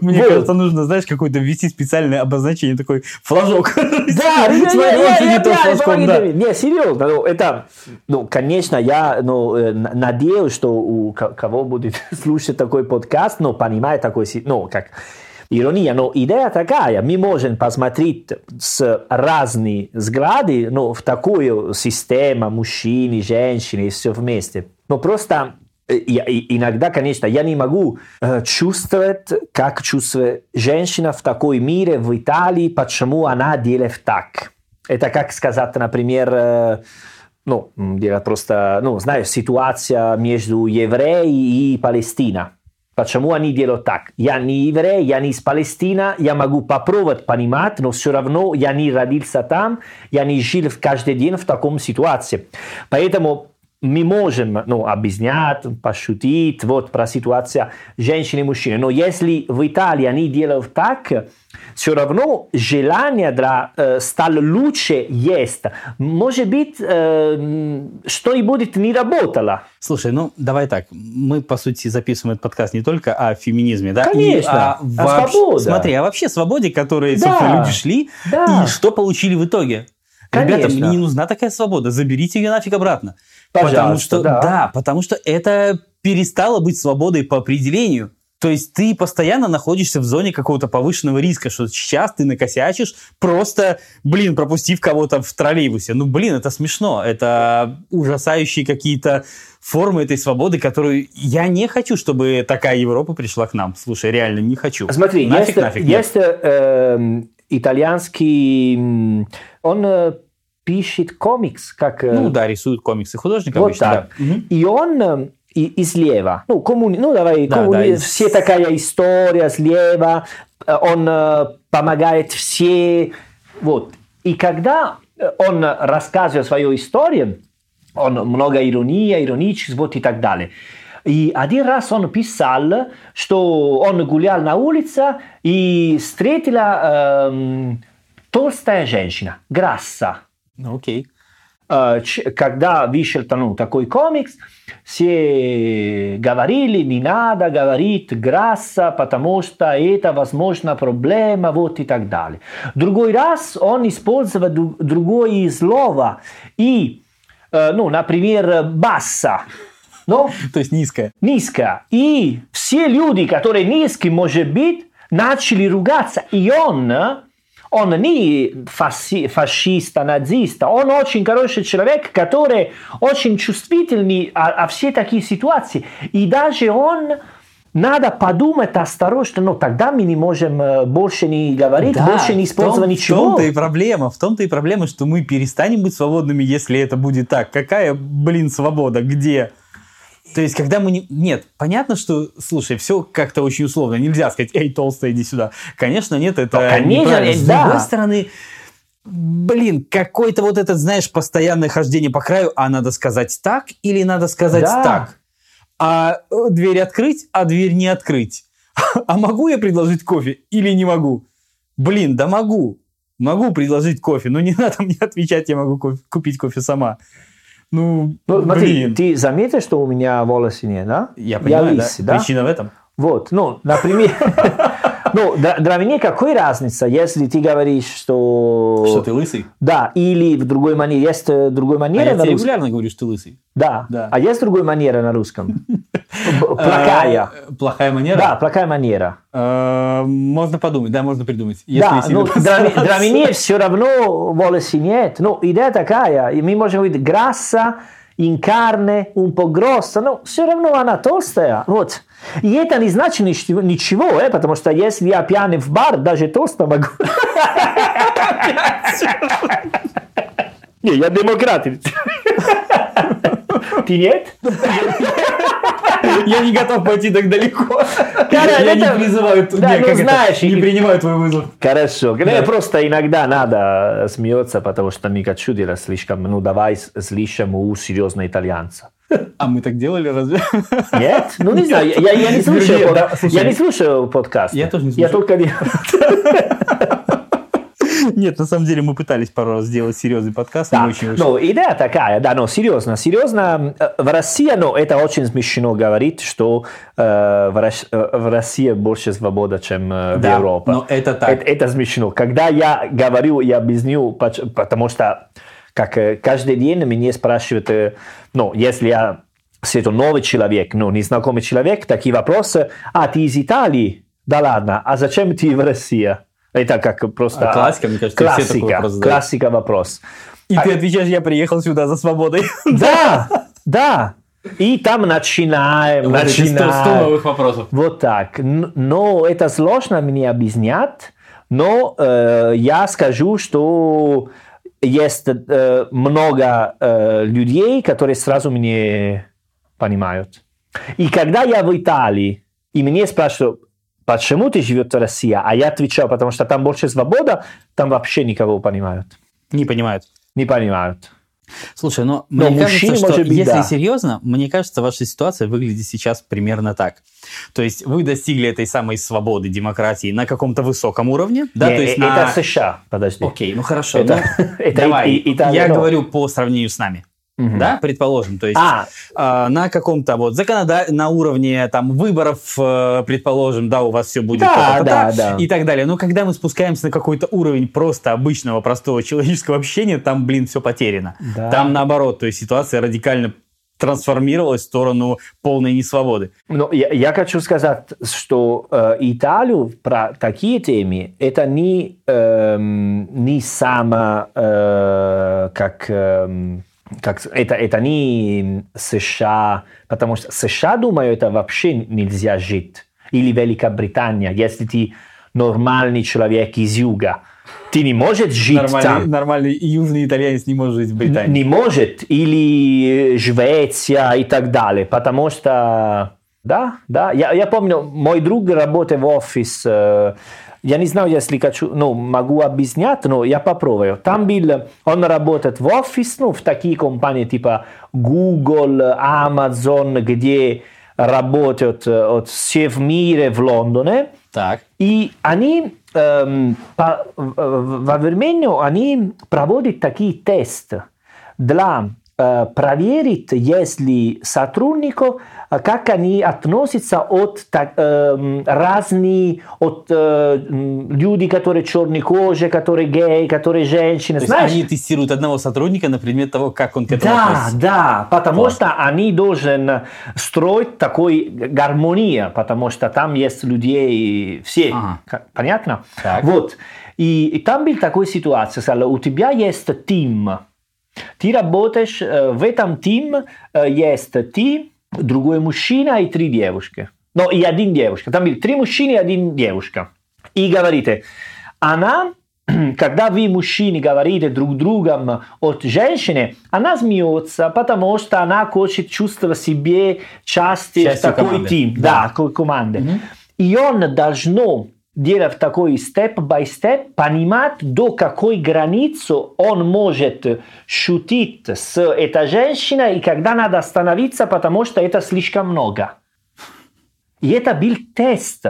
[SPEAKER 1] Мне
[SPEAKER 2] Вот.
[SPEAKER 1] кажется, нужно, знаешь, какое-то ввести специальное обозначение, такой флажок.
[SPEAKER 2] Да, не, серьезно, ну, это, ну, конечно, я, ну, э, надеюсь, что у ко- кого будет слушать такой подкаст, ну, понимает такой, ну, как ирония, но идея такая, мы можем посмотреть с разные взгляды, ну, в такую систему мужчины, женщины, все вместе. Но просто э, я- и- иногда, конечно, я не могу э, чувствовать, как чувствует женщина в такой мире, в Италии, почему она делает так. Это как сказать, например, э, ну, просто, ну, знаешь, ситуация между евреи и Палестина. Почему они делают так? Я не еврей, я не из Палестины, я могу попробовать понимать, но все равно я не родился там, я не жил каждый день в таком ситуации. Поэтому мы можем ну, объяснять, пошутить вот, про ситуацию женщин и мужчин. Но если в Италии они делают так, все равно желание для э, стать лучше есть. Может быть, э, м, что-нибудь не работало.
[SPEAKER 1] Слушай, ну давай так. Мы, по сути, записываем этот подкаст не только о феминизме, да?
[SPEAKER 2] Конечно,
[SPEAKER 1] И о,
[SPEAKER 2] о
[SPEAKER 1] вообще-
[SPEAKER 2] свободе.
[SPEAKER 1] Смотри, а вообще свободе, которой,
[SPEAKER 2] Да,
[SPEAKER 1] люди шли,
[SPEAKER 2] да.
[SPEAKER 1] и что получили в итоге. Ребята,
[SPEAKER 2] Конечно.
[SPEAKER 1] мне не нужна такая свобода. Заберите ее нафиг обратно. Потому
[SPEAKER 2] Пожалуйста,
[SPEAKER 1] что,
[SPEAKER 2] да.
[SPEAKER 1] потому что это перестало быть свободой по определению. То есть ты постоянно находишься в зоне какого-то повышенного риска, что сейчас ты накосячишь, просто, блин, пропустив кого-то в троллейбусе. Ну, блин, это смешно. Это ужасающие какие-то формы этой свободы, которую я не хочу, чтобы такая Европа пришла к нам. Слушай, реально не хочу.
[SPEAKER 2] Смотри,
[SPEAKER 1] нафиг,
[SPEAKER 2] есть,
[SPEAKER 1] нафиг.
[SPEAKER 2] есть э, итальянский, он пишет комикс, как... э,
[SPEAKER 1] Ну да, рисуют комиксы художник
[SPEAKER 2] вот
[SPEAKER 1] обычно,
[SPEAKER 2] так.
[SPEAKER 1] да.
[SPEAKER 2] И он э, и, и слева, ну, коммуни, ну давай,
[SPEAKER 1] Да,
[SPEAKER 2] коммуни-
[SPEAKER 1] да,
[SPEAKER 2] все такая история слева, э, он э, помогает все, вот. И когда он рассказывает свою историю, он много иронии, иронический, вот и так далее. И один раз он писал, что он гулял на улице и встретила эм, толстая женщина, Грасса.
[SPEAKER 1] Ну, окей.
[SPEAKER 2] Ч- когда вышел ну, такой комикс, все говорили, не надо говорить Грасса, потому что это, возможно, проблема, вот и так далее. Другой раз он использовал другое слово, и, э, ну, например, басса, ну,
[SPEAKER 1] То есть низкая.
[SPEAKER 2] низко. И все люди, которые низкие, может быть, начали ругаться. И он, э, он не фаси- фашист, а нацист, он очень хороший человек, который очень чувствительный о, о все такие ситуации. И даже он надо подумать осторожно, но тогда мы не можем э, больше не говорить, больше не
[SPEAKER 1] в том-
[SPEAKER 2] использовать ничего.
[SPEAKER 1] В том-то и проблема, в том-то и проблема, что мы перестанем быть свободными, если это будет так. Какая, блин, свобода? Где? То есть, когда мы не... Нет, понятно, что, слушай, все как-то очень условно. Нельзя сказать, эй, толстая, иди сюда. Конечно, нет, это
[SPEAKER 2] Ну, конечно, э,
[SPEAKER 1] С
[SPEAKER 2] да.
[SPEAKER 1] другой стороны, блин, какое-то вот это, знаешь, постоянное хождение по краю, а надо сказать так или надо сказать
[SPEAKER 2] Да.
[SPEAKER 1] так? А э, дверь открыть, а дверь не открыть. А могу я предложить кофе или не могу? Блин, да могу. Могу предложить кофе, но не надо мне отвечать, я могу кофе- купить кофе сама. Ну,
[SPEAKER 2] Ну, смотри,
[SPEAKER 1] блин.
[SPEAKER 2] ты заметил, что у меня волосы нет, да?
[SPEAKER 1] Я понимаю, да?
[SPEAKER 2] лысый, да?
[SPEAKER 1] Причина в этом.
[SPEAKER 2] Вот, ну, например, ну, для, для меня какая разница, если ты говоришь, что...
[SPEAKER 1] Что ты лысый?
[SPEAKER 2] Да, или в другой манере. Есть э, другой
[SPEAKER 1] А
[SPEAKER 2] манера
[SPEAKER 1] я
[SPEAKER 2] на русском?
[SPEAKER 1] регулярно говорю, что ты лысый.
[SPEAKER 2] Да.
[SPEAKER 1] Да.
[SPEAKER 2] А есть другой манера на русском? Плохая.
[SPEAKER 1] А, Плохая манера?
[SPEAKER 2] Да, плохая манера.
[SPEAKER 1] А, Можно подумать, да, можно придумать.
[SPEAKER 2] Да, ну, для, меня все равно волосы нет. Ну, идея такая, и мы можем говорить грасса, in carne, un po' grossa, но все равно она толстая. Вот. И это не значит ничего, ничего э, потому что если я пьяный в бар, даже толсто могу. Не, я демократ. Ты нет?
[SPEAKER 1] Я не готов пойти так далеко. Я не
[SPEAKER 2] это-
[SPEAKER 1] призываю,
[SPEAKER 2] Да,
[SPEAKER 1] не,
[SPEAKER 2] ну,
[SPEAKER 1] не принимаю твой вызов.
[SPEAKER 2] Хорошо. Не, просто иногда надо смеяться, потому что не хочу делать слишком, ну давай слишком у серьезного итальянца.
[SPEAKER 1] А мы так делали разве?
[SPEAKER 2] Нет? Ну не знаю, я, я не слушаю, я не слушаю подкаст.
[SPEAKER 1] Я тоже не
[SPEAKER 2] Я
[SPEAKER 1] слушаю.
[SPEAKER 2] только делаю.
[SPEAKER 1] Нет, на самом деле мы пытались пару раз сделать серьезный подкаст,
[SPEAKER 2] Да,
[SPEAKER 1] очень вышло.
[SPEAKER 2] ну, идея такая, да, ну, серьезно, серьезно, э, в России, ну, это очень смешно говорить, что э, в, Рос- э, в России больше свобода, чем э, в
[SPEAKER 1] Да,
[SPEAKER 2] Европе.
[SPEAKER 1] но это так.
[SPEAKER 2] Это, это смешно. Когда я говорю, я объясню, потому что как э, каждый день меня спрашивают, ну, если я это новый человек, ну, незнакомый человек, такие вопросы, а, ты из Италии? Да ладно, а зачем ты в России? Это как просто...
[SPEAKER 1] А классика, мне кажется, все такой
[SPEAKER 2] классика,
[SPEAKER 1] вопрос
[SPEAKER 2] классика вопрос.
[SPEAKER 1] И ты отвечаешь, я приехал сюда за свободой.
[SPEAKER 2] Да, да. И там начинаем,
[SPEAKER 1] Вот
[SPEAKER 2] начинаем.
[SPEAKER 1] новых вопросов.
[SPEAKER 2] Вот так. Но это сложно мне объяснять, но э, я скажу, что есть э, много э, людей, которые сразу меня понимают. И когда я в Италии, и мне спрашивают, почему ты живешь в России, а я отвечаю, потому что там больше свобода, там вообще никого понимают.
[SPEAKER 1] Не понимают.
[SPEAKER 2] Не понимают.
[SPEAKER 1] Слушай, но
[SPEAKER 2] Но
[SPEAKER 1] мне кажется, что
[SPEAKER 2] быть,
[SPEAKER 1] если
[SPEAKER 2] да.
[SPEAKER 1] серьезно, мне кажется, ваша ситуация выглядит сейчас примерно так. То есть вы достигли этой самой свободы, демократии на каком-то высоком уровне, да,
[SPEAKER 2] Не,
[SPEAKER 1] то есть
[SPEAKER 2] э,
[SPEAKER 1] на...
[SPEAKER 2] Это США, подожди.
[SPEAKER 1] Окей, ну хорошо.
[SPEAKER 2] Это-
[SPEAKER 1] ну,
[SPEAKER 2] это
[SPEAKER 1] давай,
[SPEAKER 2] и- и- Италия,
[SPEAKER 1] я
[SPEAKER 2] но-
[SPEAKER 1] говорю по сравнению с нами.
[SPEAKER 2] Мгм.
[SPEAKER 1] Да, предположим, то есть
[SPEAKER 2] А,
[SPEAKER 1] а, на каком-то вот законода... на уровне там выборов, э, предположим, да, у вас все будет
[SPEAKER 2] Да,
[SPEAKER 1] та-та-та,
[SPEAKER 2] да, да.
[SPEAKER 1] и так далее. Но когда мы спускаемся на какой-то уровень просто обычного простого человеческого общения, там, блин, все потеряно.
[SPEAKER 2] Да.
[SPEAKER 1] Там наоборот, то есть ситуация радикально трансформировалась в сторону полной несвободы.
[SPEAKER 2] Ну, я, я хочу сказать, что э, Италию про такие темы это не, эм, не само, э, как, эм, как это, это не США, потому что США, думаю, это вообще нельзя жить. Или Великобритания, если ты нормальный человек из юга. Ты не можешь жить
[SPEAKER 1] Нормальный,
[SPEAKER 2] там.
[SPEAKER 1] нормальный южный итальянец не может жить в Британии.
[SPEAKER 2] Не может, или Швеция и так далее, потому что, да, да, я, я помню, мой друг работает в офис, э, я не знаю, если хочу, ну, могу объяснять, но я попробую. Там был, он работает в офис, ну, в такие компании типа Google, Amazon, где работают от все в мире в Лондоне,
[SPEAKER 1] Так.
[SPEAKER 2] и они эм, по- в- во времени они проводят такие тесты для э, проверить, если сотрудников, э, как они относятся от так, эм, разных, от э, людей, которые черной кожи, которые геи, которые женщины,
[SPEAKER 1] То
[SPEAKER 2] знаешь?
[SPEAKER 1] они тестируют одного сотрудника на предмет того, как он к этому
[SPEAKER 2] Да,
[SPEAKER 1] относится.
[SPEAKER 2] да, потому
[SPEAKER 1] Класс.
[SPEAKER 2] что они должны строить такой гармония, потому что там есть людей все,
[SPEAKER 1] Ага.
[SPEAKER 2] Понятно?
[SPEAKER 1] Так.
[SPEAKER 2] Вот. И, и там была такая ситуация, у тебя есть тим, ты работаешь, э, в этом тим э, есть ты, другой мужчина и три девушки. Ну, и один девушка. Там были три мужчины и один девушка. И говорите, она, когда вы, мужчины, говорите друг другом от женщины, она смеется, потому что она хочет чувствовать себе Частью такой
[SPEAKER 1] команды.
[SPEAKER 2] тим.
[SPEAKER 1] Да.
[SPEAKER 2] Да, команды. И он должно делать такой степ-бай-степ, понимать, до какой границы он может шутить с этой женщиной, и когда надо остановиться, потому что это слишком много. И это был тест,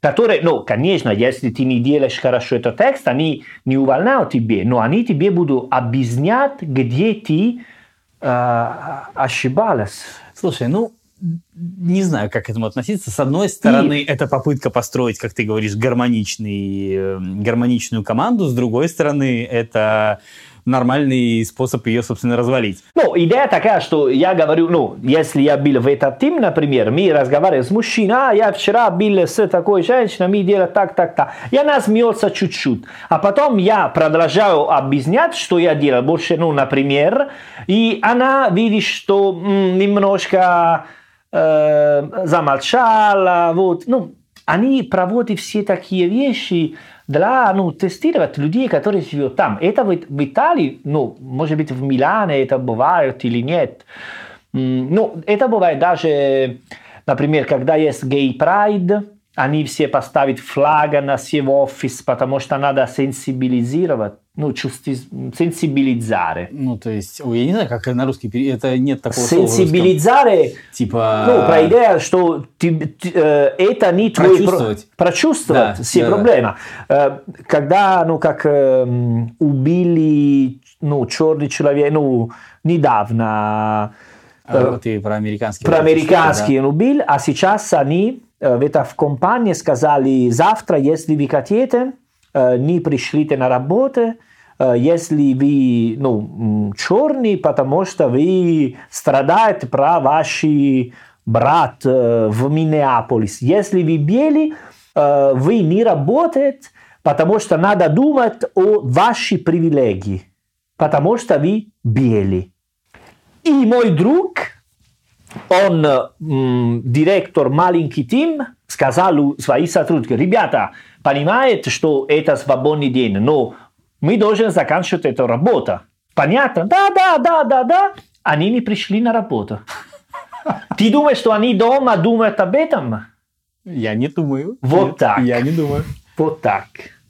[SPEAKER 2] который, ну, конечно, если ты не делаешь хорошо этот текст, они не увольняют тебе, но они тебе будут объяснять, где ты э, ошибалась.
[SPEAKER 1] Слушай, ну, не знаю, как к этому относиться. С одной стороны, и... это попытка построить, как ты говоришь, гармоничный, э, гармоничную команду. С другой стороны, это нормальный способ ее, собственно, развалить.
[SPEAKER 2] Ну, идея такая, что я говорю, ну, если я был в этот тим, например, мы разговариваем с мужчиной, а я вчера был с такой женщиной, мы делаем так, так, так. И она смеется чуть-чуть. А потом я продолжаю объяснять, что я делаю больше, ну, например, и она видит, что м, немножко э, замолчала, вот, ну, они проводят все такие вещи, для ну, тестировать людей, которые живут там. Это в, в Италии, ну, может быть, в Милане это бывает или нет. Ну, это бывает даже, например, когда есть гей-прайд, они все поставят флаг на свой офис, потому что надо сенсибилизировать ну, чувств... сенсибилизare.
[SPEAKER 1] Ну, то есть, ой, я не знаю, как на русский, это нет такого слова Типа...
[SPEAKER 2] Ну, про идея, что ты, ты, э, это не твой...
[SPEAKER 1] Прочувствовать.
[SPEAKER 2] Про... Прочувствовать, да, все да, проблемы. Да. Э, когда, ну, как э, убили, ну, черный человек, ну, недавно...
[SPEAKER 1] А, э, ты про американские.
[SPEAKER 2] Про американские да? убил, а сейчас они э, в компании сказали, завтра, если вы хотите, не пришлите на работу, если вы ну, черный, потому что вы страдаете про ваш брат в Миннеаполис. Если вы белый, вы не работаете, потому что надо думать о вашей привилегии, потому что вы белый. И мой друг, он м, директор маленький тим, сказал своим сотрудникам, ребята, понимаете, что это свободный день, но мы должны заканчивать эту работу. Понятно? Да, да, да, да, да. Они не пришли на работу. Ты думаешь, что они дома думают об этом?
[SPEAKER 1] Я не думаю.
[SPEAKER 2] Вот
[SPEAKER 1] Нет,
[SPEAKER 2] так.
[SPEAKER 1] Я не думаю.
[SPEAKER 2] Вот так.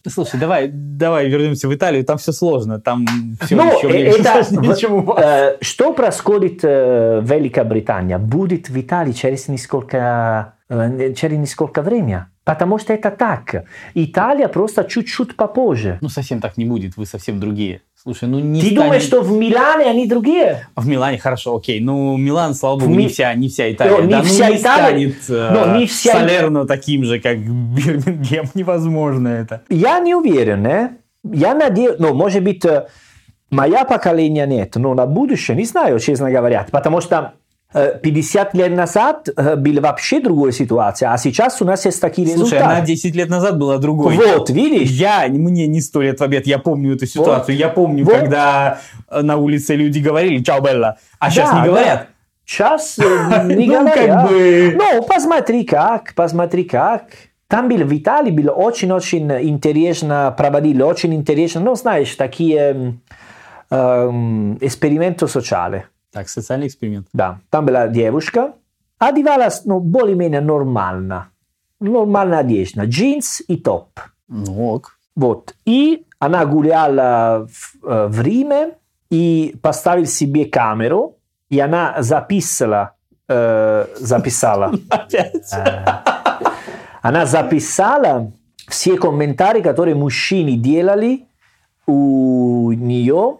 [SPEAKER 1] Слушай, давай, давай вернемся в Италию, там все сложно, там все
[SPEAKER 2] ну,
[SPEAKER 1] еще
[SPEAKER 2] это, чем Э, что происходит э, в Великобритании? Будет в Италии через несколько, э, через несколько времени. Потому что это так. Италия просто чуть-чуть попозже.
[SPEAKER 1] Ну, совсем так не будет, вы совсем другие. Слушай, ну не
[SPEAKER 2] Ты
[SPEAKER 1] станет...
[SPEAKER 2] думаешь, что в Милане они другие?
[SPEAKER 1] В Милане хорошо, окей. Ну, Милан, слава богу, Ми... не, вся, не вся Италия.
[SPEAKER 2] Но, не
[SPEAKER 1] да,
[SPEAKER 2] вся
[SPEAKER 1] ну, не
[SPEAKER 2] Италия...
[SPEAKER 1] станет э, Но не вся... Салерно таким же, как Бирмингем. Невозможно это.
[SPEAKER 2] Я не уверен, э? Я надеюсь... Ну, может быть, э, моя поколение нет, но на будущее не знаю, честно говоря. Потому что 50 лет назад была вообще другая ситуация, а сейчас у нас есть такие
[SPEAKER 1] Слушай,
[SPEAKER 2] результаты.
[SPEAKER 1] она 10 лет назад была другой.
[SPEAKER 2] Вот, видишь?
[SPEAKER 1] Я, мне не сто лет в обед, я помню эту ситуацию. Вот. Я помню, вот. когда на улице люди говорили «Чао, Белла», а сейчас да, не говорят. Да.
[SPEAKER 2] Сейчас не говорят.
[SPEAKER 1] Ну, как бы...
[SPEAKER 2] Ну, посмотри как, посмотри как. Там был в Италии было очень-очень интересно, проводили очень интересно, ну, знаешь, такие эм, эксперименты социальные.
[SPEAKER 1] Так, социальный эксперимент.
[SPEAKER 2] Да, там была девушка, одевалась ну, более-менее нормально. Нормальная одежда, джинс и топ.
[SPEAKER 1] Ну ок.
[SPEAKER 2] Вот. И она гуляла в, в Риме и поставила себе камеру, и она записала, э, записала.
[SPEAKER 1] Опять?
[SPEAKER 2] Она записала все комментарии, которые мужчины делали у нее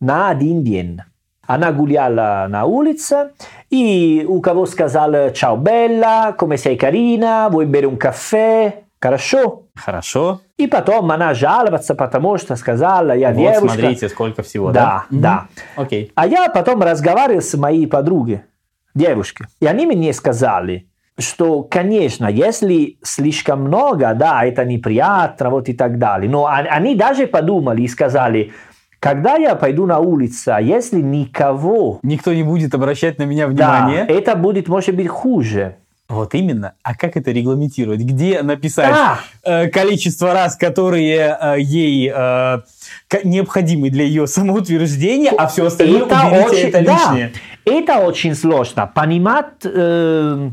[SPEAKER 2] на один день. Она гуляла на улице и у кого сказал «Ciao bella, come sei carina, vuoi bere un caffè?» Хорошо?
[SPEAKER 1] Хорошо.
[SPEAKER 2] И потом она жаловаться, потому что сказала, я
[SPEAKER 1] вот
[SPEAKER 2] девушка.
[SPEAKER 1] смотрите, сколько всего,
[SPEAKER 2] да? Да, да.
[SPEAKER 1] Окей.
[SPEAKER 2] А я потом разговаривал с моей подругой, девушкой, и они мне сказали, что, конечно, если слишком много, да, это неприятно, вот и так далее. Но они даже подумали и сказали, когда я пойду на улицу, а если никого...
[SPEAKER 1] Никто не будет обращать на меня внимание.
[SPEAKER 2] Да, это будет, может быть, хуже.
[SPEAKER 1] Вот именно. А как это регламентировать? Где написать да. э, количество раз, которые э, ей э, необходимы для ее самоутверждения, а все остальное это уберите, очень, это лишнее?
[SPEAKER 2] Да, это очень сложно. Понимать... Э,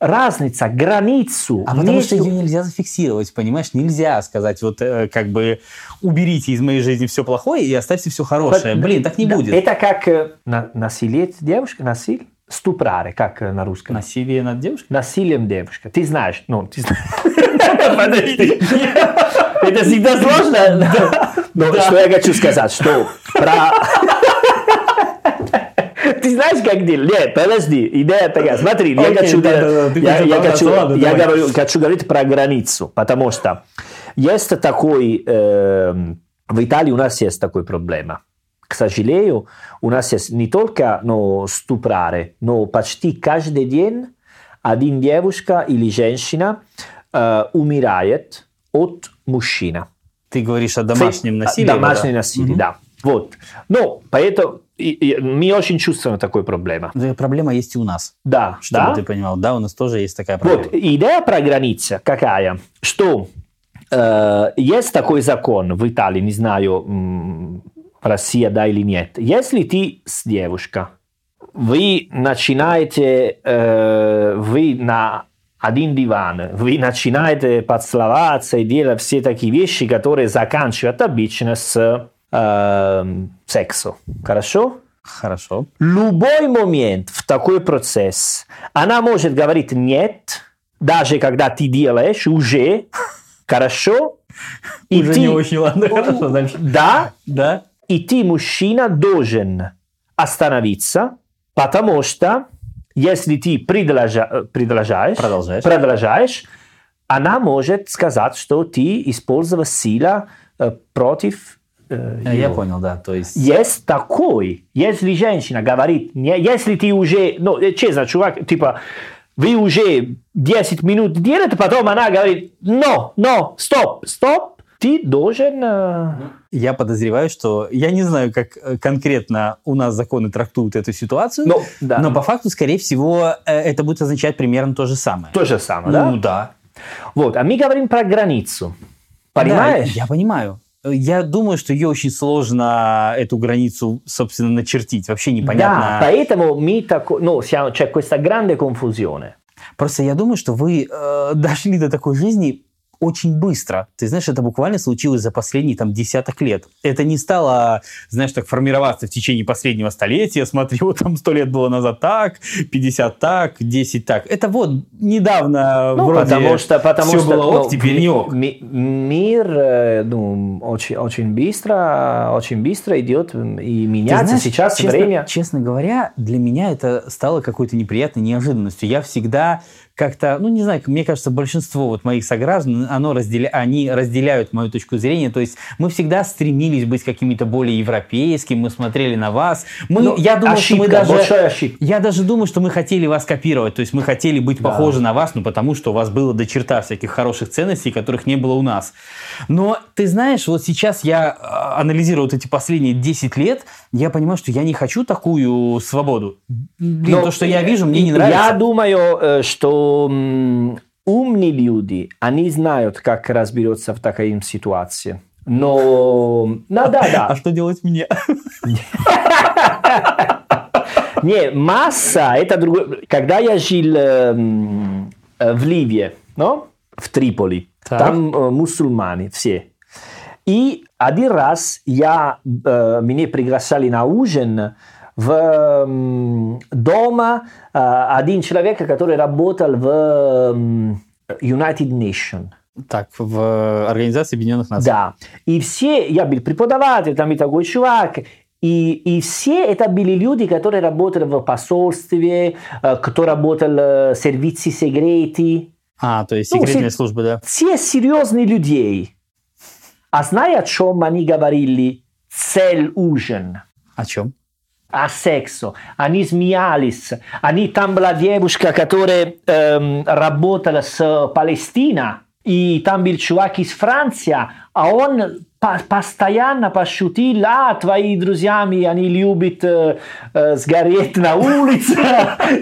[SPEAKER 2] разница, границу.
[SPEAKER 1] А потому что ее нельзя зафиксировать, понимаешь? Нельзя сказать, вот э, как бы уберите из моей жизни все плохое и оставьте все хорошее. Вот, Блин, так не
[SPEAKER 2] да,
[SPEAKER 1] будет.
[SPEAKER 2] Это как э, на, насилие девушка, насилие? Ступрare, как на русском?
[SPEAKER 1] Насилие над девушкой?
[SPEAKER 2] Насилием девушка. Ты знаешь, ну, ты знаешь. Подожди. Это всегда сложно. Но что я хочу сказать, что про... Ты знаешь, как делать? Нет, подожди, идея такая. Смотри, я хочу, я, хочу, говорить про границу, потому что есть такой, эм, в Италии у нас есть такой проблема. К сожалению, у нас есть не только ну, ступрары, но почти каждый день один девушка или женщина э, умирает от мужчины.
[SPEAKER 1] Ты говоришь о домашнем насилии?
[SPEAKER 2] Домашнее
[SPEAKER 1] да?
[SPEAKER 2] насилие, да. Вот. Ну, поэтому и- и мы очень чувствуем такой проблема.
[SPEAKER 1] Да, Проблема есть и у нас,
[SPEAKER 2] Да,
[SPEAKER 1] чтобы
[SPEAKER 2] да.
[SPEAKER 1] ты понимал. Да, у нас тоже есть такая проблема.
[SPEAKER 2] Вот, идея про границы какая? Что э, есть такой закон в Италии, не знаю, Россия да или нет. Если ты с девушкой, вы начинаете, э, вы на один диван, вы начинаете поцеловаться и делать все такие вещи, которые заканчивают обычно с э, сексом. Хорошо?
[SPEAKER 1] Хорошо.
[SPEAKER 2] любой момент в такой процесс, она может говорить нет, даже когда ты делаешь уже, хорошо, и
[SPEAKER 1] Уже
[SPEAKER 2] ты-
[SPEAKER 1] не очень, ладно, хорошо, дальше.
[SPEAKER 2] да,
[SPEAKER 1] Да?
[SPEAKER 2] и ты, мужчина, должен остановиться, потому что если ты предложа- э, продолжаешь,
[SPEAKER 1] Продолжаешь.
[SPEAKER 2] она может сказать, что ты использовал сила э, против э,
[SPEAKER 1] Э, Я
[SPEAKER 2] его.
[SPEAKER 1] понял, да. То есть...
[SPEAKER 2] Есть такой, если женщина говорит, не, если ты уже, ну, э, честно, чувак, типа, вы уже 10 минут делаете, потом она говорит, но, но, стоп, стоп, ты должен... э,
[SPEAKER 1] Я подозреваю, что я не знаю, как конкретно у нас законы трактуют эту ситуацию,
[SPEAKER 2] Ну, да.
[SPEAKER 1] но по факту, скорее всего, это будет означать примерно то же самое.
[SPEAKER 2] То же самое,
[SPEAKER 1] Ну
[SPEAKER 2] да?
[SPEAKER 1] да.
[SPEAKER 2] Вот, а мы говорим про границу. Понимаешь?
[SPEAKER 1] Да, я понимаю. Я думаю, что ее очень сложно эту границу, собственно, начертить. Вообще
[SPEAKER 2] Да,
[SPEAKER 1] непонятно.
[SPEAKER 2] поэтому мы no, siamo, c'è questa grande confusione.
[SPEAKER 1] Просто я думаю, что вы э, дошли до такой жизни очень быстро. Ты знаешь, это буквально случилось за последние там десяток лет. Это не стало, знаешь, так формироваться в течение последнего столетия. Смотри, вот там сто лет было назад так, 50 так, 10 так. Это вот недавно
[SPEAKER 2] Ну,
[SPEAKER 1] вроде
[SPEAKER 2] потому что, потому
[SPEAKER 1] все
[SPEAKER 2] что
[SPEAKER 1] было ок,
[SPEAKER 2] ну,
[SPEAKER 1] теперь не ок.
[SPEAKER 2] ми- мир э, ну, очень, очень быстро, очень быстро идет и меняется.
[SPEAKER 1] знаешь,
[SPEAKER 2] Сейчас
[SPEAKER 1] честно,
[SPEAKER 2] время.
[SPEAKER 1] Честно говоря, для меня это стало какой-то неприятной неожиданностью. Я всегда как-то, ну не знаю, мне кажется, большинство вот моих сограждан, оно разделя... они разделяют мою точку зрения. То есть мы всегда стремились быть какими-то более европейскими, мы смотрели на вас. Мы,
[SPEAKER 2] Ну,
[SPEAKER 1] я думаю, что мы
[SPEAKER 2] ошибка,
[SPEAKER 1] даже...
[SPEAKER 2] большая ошибка.
[SPEAKER 1] Я даже думаю, что мы хотели вас копировать, то есть мы хотели быть
[SPEAKER 2] Да.
[SPEAKER 1] похожи на вас, ну потому что у вас было до черта всяких хороших ценностей, которых не было у нас. Но ты знаешь, вот сейчас я э, анализирую вот эти последние 10 лет, я понимаю, что я не хочу такую свободу. Блин,
[SPEAKER 2] Но
[SPEAKER 1] то, что я вижу, мне не
[SPEAKER 2] Я
[SPEAKER 1] нравится.
[SPEAKER 2] думаю, э, что умные люди, они знают, как разбираться в такой ситуации. Но, ну да, да.
[SPEAKER 1] А что делать мне?
[SPEAKER 2] Не, масса это другое. Когда я жил эм, э, в Ливии, no? в Триполи, там э, мусульмане все. И один раз я, э, меня приглашали на ужин в дома э, один человек, который работал в United Nations.
[SPEAKER 1] Так, в Организации Объединенных Наций.
[SPEAKER 2] Да. И все, я был преподаватель, там и такой чувак, и, и все это были люди, которые работали в посольстве, э, кто работал э, в сервисе секреты.
[SPEAKER 1] А, то есть
[SPEAKER 2] Ну,
[SPEAKER 1] секретные
[SPEAKER 2] се-
[SPEAKER 1] службы, да.
[SPEAKER 2] Все серьезные люди. А знаешь, о чем они говорили? Цель ужин.
[SPEAKER 1] О чем?
[SPEAKER 2] О сексу. Они смеялись. Они, там была девушка, которая эм, работала с Палестиной. И там был чувак из Франции, а он по- постоянно пошутил, а, твои друзья, они любят э, э, сгореть на улице.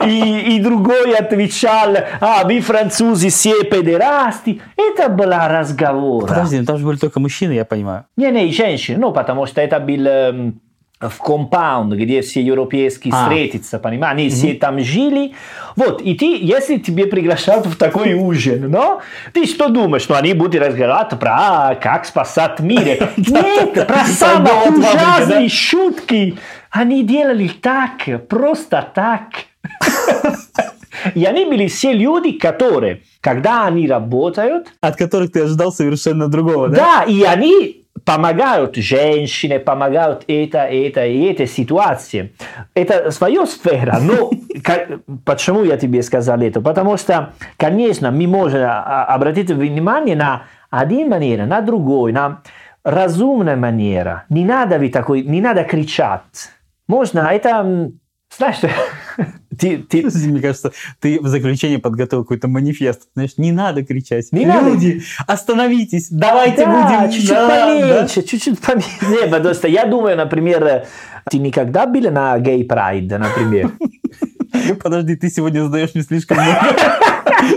[SPEAKER 2] И, и другой отвечал, а, вы французы все педерасты. Это был разговор.
[SPEAKER 1] Подожди, ну там же были только мужчины, я понимаю.
[SPEAKER 2] Не, не, женщины, ну, потому что это был эм, в компаунд, где все европейские
[SPEAKER 1] А.
[SPEAKER 2] встретятся, понимаешь, они все там жили. Вот, и ты, если тебе приглашают в такой ужин, но ты что думаешь, что они будут разговаривать про а, как спасать мир? Нет, про самые ужасные шутки. Они делали так, просто так. И они были все люди, которые, когда они работают,
[SPEAKER 1] От которых ты ожидал совершенно другого, да?
[SPEAKER 2] да, и они помогают женщины, помогают это, это и эти ситуации. Это своя сфера. Но как, почему я тебе сказал это? Потому что, конечно, мы можем обратить внимание на один манера, на другой, на разумная манера. Не надо такой, не надо кричать. Можно, это, знаешь,
[SPEAKER 1] ты, ты... Мне кажется, ты в заключение подготовил какой-то манифест. Знаешь, не надо кричать.
[SPEAKER 2] Не
[SPEAKER 1] Люди, надо. остановитесь, давайте
[SPEAKER 2] да,
[SPEAKER 1] будем...
[SPEAKER 2] чуть-чуть да, поменьше, да. чуть-чуть поменьше. Не, потому что я думаю, например, ты никогда был на гей-прайд, например?
[SPEAKER 1] Подожди, ты сегодня задаешь мне слишком много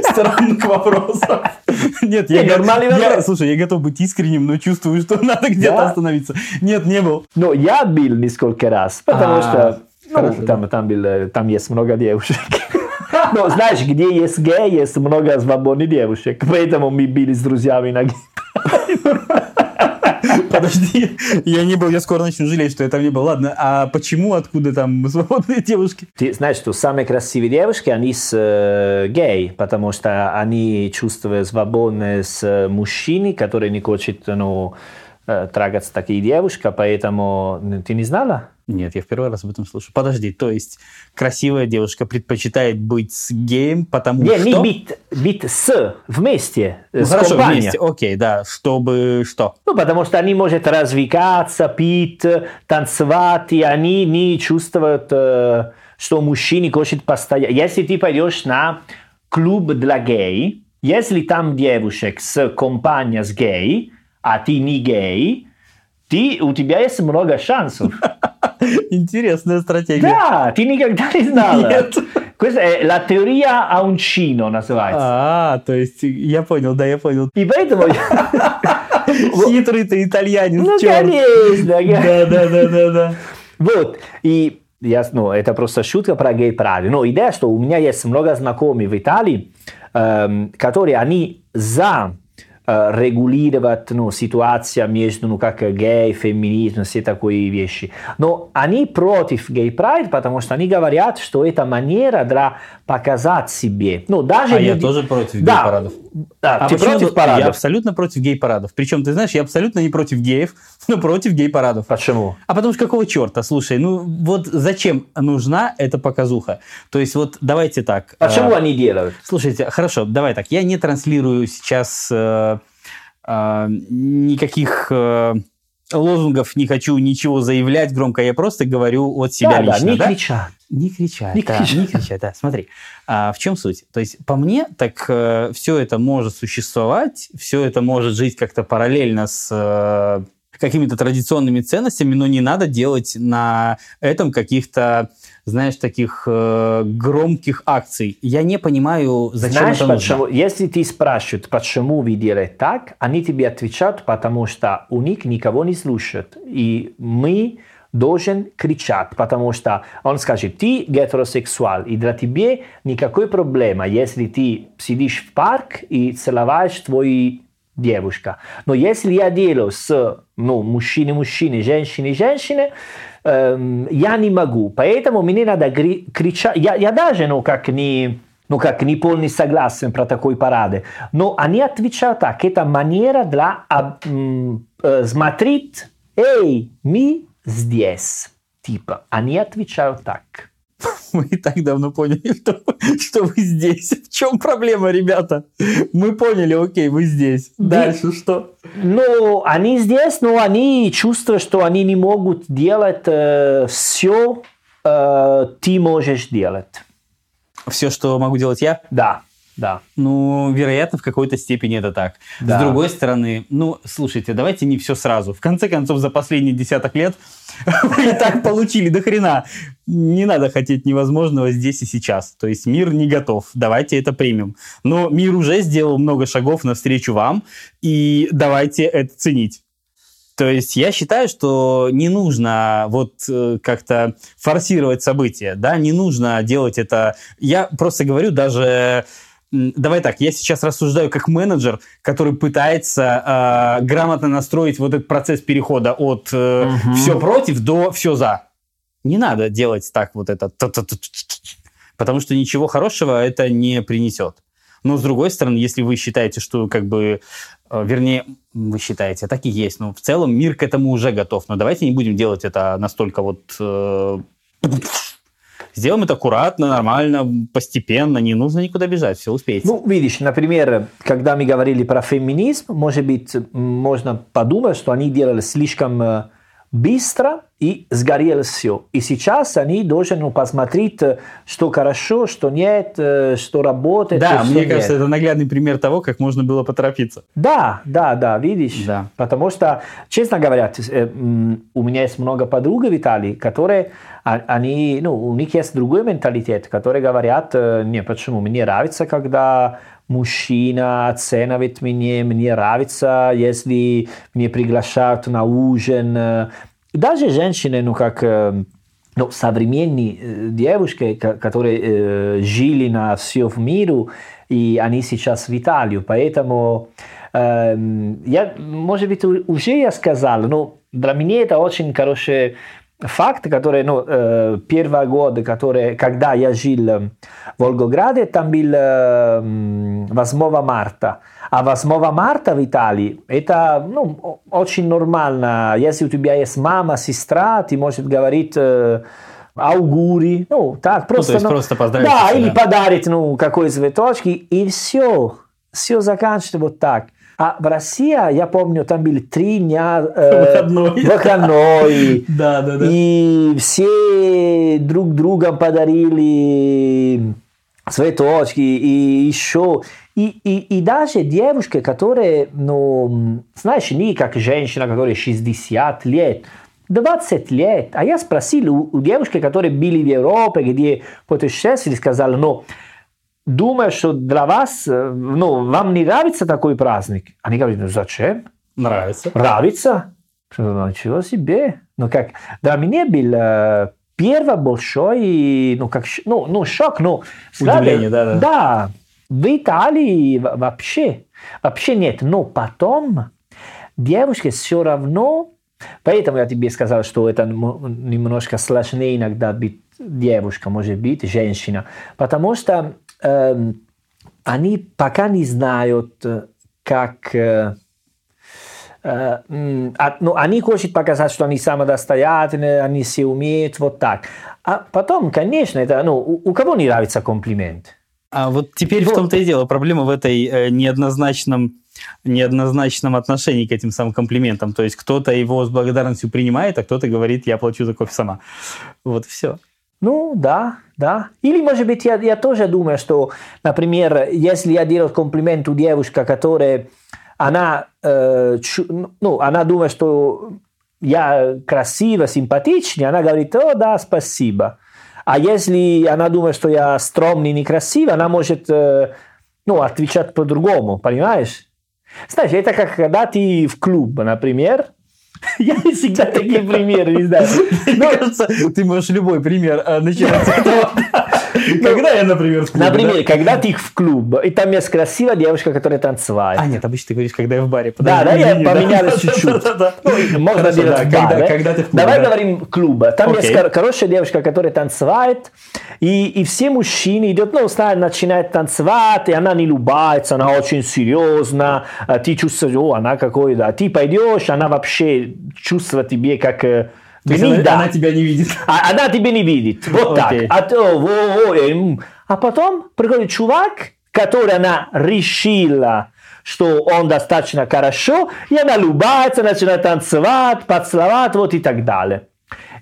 [SPEAKER 1] странных вопросов. Нет, я, я, слушай, я готов быть искренним, но чувствую, что надо где-то остановиться. Нет, не был.
[SPEAKER 2] Ну, я был несколько раз, потому а, что ну, там, там, был, там есть много девушек. Но знаешь, где есть гей, есть много свободных девушек. Поэтому мы были с друзьями на.
[SPEAKER 1] Подожди, я не был, я скоро начну жалеть, что я там не был. Ладно, а почему, откуда там свободные девушки?
[SPEAKER 2] Ты знаешь, что самые красивые девушки, они с э, гей, потому что они чувствуют свободно с мужчиной, который не хочет, ну, э, трагаться такие девушки, поэтому ты не знала?
[SPEAKER 1] Нет, я в первый раз об этом слышу. Подожди, то есть красивая девушка предпочитает быть с геем, потому
[SPEAKER 2] не,
[SPEAKER 1] что...
[SPEAKER 2] Не, быть, быть с, вместе,
[SPEAKER 1] ну, с хорошо, компанией. вместе, окей, да, чтобы что?
[SPEAKER 2] Ну, потому что они могут развлекаться, пить, танцевать, и они не чувствуют, э, что мужчина хочет постоянно... Если ты пойдешь на клуб для гей, если там девушек с компания с гей, а ты не гей, ты, у тебя есть много шансов.
[SPEAKER 1] Интересная стратегия.
[SPEAKER 2] Да, ты никогда не знала. Нет. Questa è la teoria a uncino называется.
[SPEAKER 1] А, то есть я понял, да, я понял.
[SPEAKER 2] И поэтому...
[SPEAKER 1] Хитрый ты итальянец,
[SPEAKER 2] Ну, конечно.
[SPEAKER 1] Да, да, да, да, да.
[SPEAKER 2] Вот, и я, ну, это просто шутка про гей-прайды. Но идея, что у меня есть много знакомых в Италии, эм, которые они за Регулировать ну, ситуацию между ну, как гей, феминизм, все такие вещи. Но они против гей-прайд, потому что они говорят, что это манера для показать себе. Ну, даже
[SPEAKER 1] а люди... я тоже против да. гей-парадов.
[SPEAKER 2] Да, а ты против парадов?
[SPEAKER 1] Я абсолютно против гей-парадов. Причем, ты знаешь, я абсолютно не против геев, но против гей-парадов.
[SPEAKER 2] Почему?
[SPEAKER 1] А потому что какого черта? Слушай, ну вот зачем нужна эта показуха? То есть вот давайте так.
[SPEAKER 2] Почему э, они делают?
[SPEAKER 1] Слушайте, хорошо, давай так. Я не транслирую сейчас... Э, а, никаких э, лозунгов не хочу ничего заявлять громко, я просто говорю от себя
[SPEAKER 2] да,
[SPEAKER 1] лично.
[SPEAKER 2] Да, не
[SPEAKER 1] да?
[SPEAKER 2] кричат.
[SPEAKER 1] Не кричать, не да, кричат. не кричать, да. Смотри, а, в чем суть? То есть, по мне, так э, все это может существовать, все это может жить как-то параллельно с э, какими-то традиционными ценностями, но не надо делать на этом каких-то знаешь, таких э, громких акций. Я не понимаю, зачем
[SPEAKER 2] знаешь,
[SPEAKER 1] это
[SPEAKER 2] почему?
[SPEAKER 1] нужно.
[SPEAKER 2] Если ты спрашивают, почему вы делаете так, они тебе отвечают, потому что у них никого не слушают. И мы должен кричать, потому что он скажет, ты гетеросексуал, и для тебя никакой проблема, если ты сидишь в парк и целоваешь твою девушка. Но если я делаю с ну, мужчиной-мужчиной, женщиной-женщиной, эм, я не могу. Поэтому мне надо кричать. Я, я даже, ну, как не, ну, как не полный согласен про такой парады. Но они отвечают так. Это манера для э, смотреть, эй, мы здесь. Типа, они отвечают так.
[SPEAKER 1] Мы и так давно поняли, что, что вы здесь. В чем проблема, ребята? Мы поняли, окей, вы здесь. Дальше что?
[SPEAKER 2] Ну, они здесь, но они чувствуют, что они не могут делать э, все, э, ты можешь делать.
[SPEAKER 1] Все, что могу делать я?
[SPEAKER 2] Да. Да.
[SPEAKER 1] Ну, вероятно, в какой-то степени это так. Да. С другой стороны, ну, слушайте, давайте не все сразу. В конце концов, за последние десяток лет вы и так получили до хрена. Не надо хотеть невозможного здесь и сейчас. То есть мир не готов. Давайте это примем. Но мир уже сделал много шагов навстречу вам, и давайте это ценить. То есть я считаю, что не нужно вот э, как-то форсировать события, да, не нужно делать это. Я просто говорю даже давай так, я сейчас рассуждаю как менеджер, который пытается э, грамотно настроить вот этот процесс перехода от э, угу. все против до все за. Не надо делать так вот это, потому что ничего хорошего это не принесет. Но с другой стороны, если вы считаете, что как бы, э, вернее, вы считаете, так и есть, но в целом мир к этому уже готов. Но давайте не будем делать это настолько вот э, Сделаем это аккуратно, нормально, постепенно, не нужно никуда бежать, все успеете.
[SPEAKER 2] Ну, видишь, например, когда мы говорили про феминизм, может быть, можно подумать, что они делали слишком э, быстро и сгорело все. И сейчас они должны ну, посмотреть, что хорошо, что нет, э, что работает.
[SPEAKER 1] Да,
[SPEAKER 2] что
[SPEAKER 1] мне
[SPEAKER 2] нет.
[SPEAKER 1] кажется, это наглядный пример того, как можно было поторопиться.
[SPEAKER 2] Да, да, да, видишь?
[SPEAKER 1] Да.
[SPEAKER 2] Потому что, честно говоря, э, у меня есть много подруг в Италии, которые, а, они, ну, у них есть другой менталитет, которые говорят, э, не, почему, мне нравится, когда мужчина оценивает меня, мне нравится, если меня приглашают на ужин, даже женщины, ну как ну, современные девушки, которые э, жили на всем миру, и они сейчас в Италию. Поэтому э, я, может быть, уже я сказал, но для меня это очень хороший факт, который, ну, э, первый год, который, когда я жил в Волгограде, там был э, 8 марта. А 8 марта в Италии это ну, очень нормально. Если у тебя есть мама, сестра, ты можешь говорить э, аугури, ну так просто.
[SPEAKER 1] Ну, то есть ну, просто поздравить.
[SPEAKER 2] Да, или подарить ну какой цветочки и все, все заканчивается вот так. А в России, я помню, там были три дня
[SPEAKER 1] э, выходной.
[SPEAKER 2] выходной.
[SPEAKER 1] да, да, да.
[SPEAKER 2] И все друг другом подарили цветочки и еще. И, и, и даже девушки, которые, ну, знаешь, не как женщина, которая 60 лет, 20 лет. А я спросил у, у девушки, которые были в Европе, где путешествовали, сказали, ну, думаю, что для вас, ну, вам не нравится такой праздник? Они говорят, ну, зачем?
[SPEAKER 1] Нравится.
[SPEAKER 2] Нравится? Ничего себе. Ну, как, для меня был первый большой, ну, как, ну, ну шок, ну,
[SPEAKER 1] Удивление, да, да.
[SPEAKER 2] Да, в Италии вообще, вообще нет. Но потом девушки все равно, поэтому я тебе сказал, что это немножко сложнее иногда быть девушка, может быть, женщина, потому что э, они пока не знают, как... Э, ну, они хотят показать, что они самодостоятельные, они все умеют, вот так. А потом, конечно, это, ну, у, у кого не нравится комплимент?
[SPEAKER 1] А вот теперь вот. в том-то и дело. Проблема в этой э, неоднозначном, неоднозначном отношении к этим самым комплиментам. То есть кто-то его с благодарностью принимает, а кто-то говорит, я плачу за кофе сама. Вот все.
[SPEAKER 2] Ну, да, да. Или, может быть, я, я тоже думаю, что, например, если я делаю комплимент у девушки, которая, она, э, чу, ну, она думает, что я красивая, симпатичная, она говорит, о, да, спасибо. А если она думает, что я скромный и некрасивый, она может э, ну, отвечать по-другому, понимаешь? Знаешь, это как когда ты в клуб, например, я не всегда такие примеры не знаю.
[SPEAKER 1] Мне кажется, ты можешь любой пример э, начинать с этого. Когда я, например, в
[SPEAKER 2] клубе, Например, когда ты в клуб, и там есть красивая девушка, которая танцевает.
[SPEAKER 1] А, нет, обычно ты говоришь, когда я в баре.
[SPEAKER 2] Да, да, я поменялась чуть-чуть. Ну, можно делать
[SPEAKER 1] Когда ты в клубе.
[SPEAKER 2] Давай говорим клуба. Там есть хорошая девушка, которая танцевает, и все мужчины идут, ну, начинают танцевать, и она не улыбается, она очень серьезна, ты чувствуешь, о, она какой, да, ты пойдешь, она вообще чувствует тебе как
[SPEAKER 1] Гнида. Она, она тебя не видит.
[SPEAKER 2] А, она тебя не видит. Вот okay. так. А, то, во, во, а потом приходит чувак, который она решила, что он достаточно хорошо, и она улыбается, начинает танцевать, поцеловать, вот и так далее.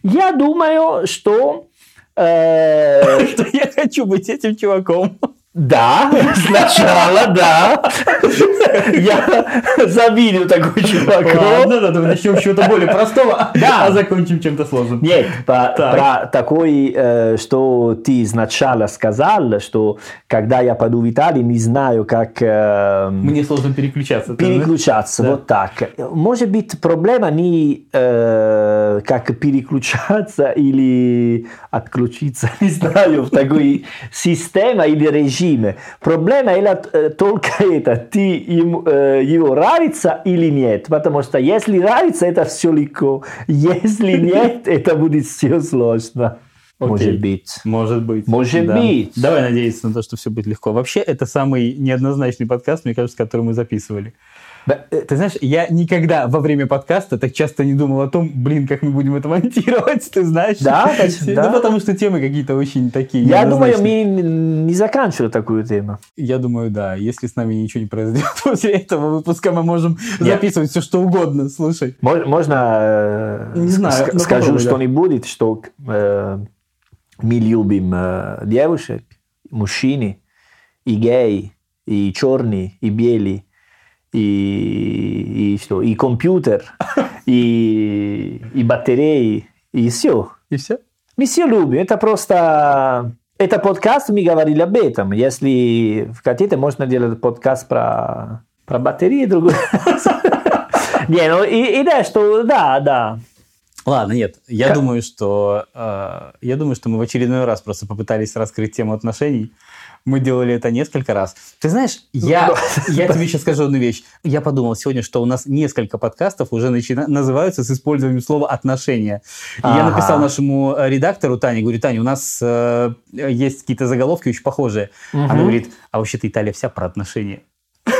[SPEAKER 2] Я думаю, что...
[SPEAKER 1] Э... Что я хочу быть этим чуваком.
[SPEAKER 2] Да, сначала, да. Я завидую такой чуваку.
[SPEAKER 1] Ладно, давай начнем с чего-то более простого, да. а закончим чем-то сложным.
[SPEAKER 2] Нет, по, про такой, э, что ты сначала сказал, что когда я пойду в Италию, не знаю, как... Э,
[SPEAKER 1] Мне сложно переключаться.
[SPEAKER 2] Переключаться, да? вот так. Может быть, проблема не э, как переключаться или отключиться, не знаю, в такой системе или режиме режиме. Проблема это только это, ты ему, э, его нравится или нет. Потому что если нравится, это все легко. Если нет, это будет все сложно. Может быть.
[SPEAKER 1] Может быть.
[SPEAKER 2] Может
[SPEAKER 1] Да.
[SPEAKER 2] быть.
[SPEAKER 1] Давай надеяться на то, что все будет легко. Вообще, это самый неоднозначный подкаст, мне кажется, который мы записывали.
[SPEAKER 2] Да, э,
[SPEAKER 1] Ты знаешь, я никогда во время подкаста так часто не думал о том, блин, как мы будем это монтировать, ты знаешь?
[SPEAKER 2] Да, точно,
[SPEAKER 1] Ну,
[SPEAKER 2] да.
[SPEAKER 1] потому что темы какие-то очень такие
[SPEAKER 2] Я думаю, мы не заканчивали такую тему.
[SPEAKER 1] Я думаю, да. Если с нами ничего не произойдет после этого выпуска, мы можем
[SPEAKER 2] Нет.
[SPEAKER 1] записывать все, что угодно. Слушай.
[SPEAKER 2] Мож- Можно э,
[SPEAKER 1] Не знаю, ну,
[SPEAKER 2] скажу
[SPEAKER 1] попробуй, да.
[SPEAKER 2] что-нибудь, что э, мы любим девушек, мужчины, и геи, и черные, и белые, и, и что, и компьютер, и, и батареи, и все.
[SPEAKER 1] И все?
[SPEAKER 2] Мы все любим. Это просто... Это подкаст, мы говорили об этом. Если хотите, можно делать подкаст про, про батареи другой. Не, ну идея, что да, да.
[SPEAKER 1] Ладно, нет. Я
[SPEAKER 2] Как-
[SPEAKER 1] думаю, что э, я думаю, что мы в очередной раз просто попытались раскрыть тему отношений. Мы делали это несколько раз. Ты знаешь, я, я тебе сейчас скажу одну вещь. Я подумал сегодня, что у нас несколько подкастов уже начина- называются с использованием слова «отношения». И я
[SPEAKER 2] Ага.
[SPEAKER 1] написал нашему э, редактору Тане, говорю, Таня, у нас э, есть какие-то заголовки очень похожие. Она
[SPEAKER 2] Мгм.
[SPEAKER 1] говорит, а вообще-то Италия вся про отношения.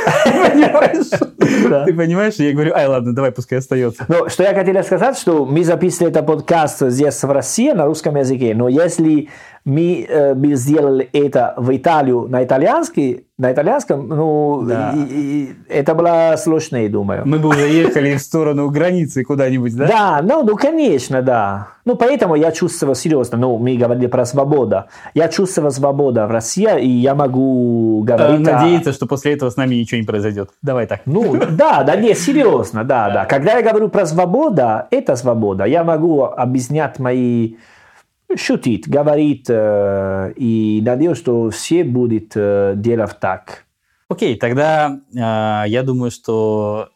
[SPEAKER 1] Ты понимаешь? Я говорю, ай, ладно, давай, пускай остается.
[SPEAKER 2] Ну, что я хотел сказать, что мы записывали этот подкаст здесь в России на русском языке, но если мы э, бы сделали это в Италию на итальянский, на итальянском, ну,
[SPEAKER 1] Да.
[SPEAKER 2] и- и- это было сложнее, думаю.
[SPEAKER 1] Мы бы уже ехали в сторону границы куда-нибудь, да?
[SPEAKER 2] Да, ну, ну, конечно, да. Ну, поэтому я чувствую серьезно, ну, мы говорили про свободу. Я чувствую свободу в России, и я могу говорить... о-
[SPEAKER 1] Надеяться, что после этого с нами ничего не произойдет. Давай так.
[SPEAKER 2] Ну, да, да, не, серьезно, да, да. Когда я говорю про свободу, это свобода. Я могу объяснять мои... шутить, говорить, э, и надеюсь, что все будут э, делать так.
[SPEAKER 1] Окей, тогда э, я думаю, что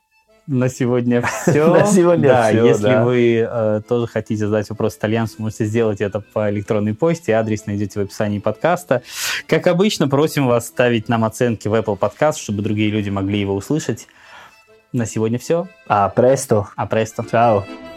[SPEAKER 1] на сегодня все.
[SPEAKER 2] На сегодня
[SPEAKER 1] да,
[SPEAKER 2] всё,
[SPEAKER 1] если
[SPEAKER 2] да.
[SPEAKER 1] вы э, тоже хотите задать вопрос итальянцу, можете сделать это по электронной почте. Адрес найдете в описании подкаста. Как обычно, просим вас ставить нам оценки в Apple Podcast, чтобы другие люди могли его услышать. На сегодня все.
[SPEAKER 2] А, престо.
[SPEAKER 1] А престо.
[SPEAKER 2] Ciao.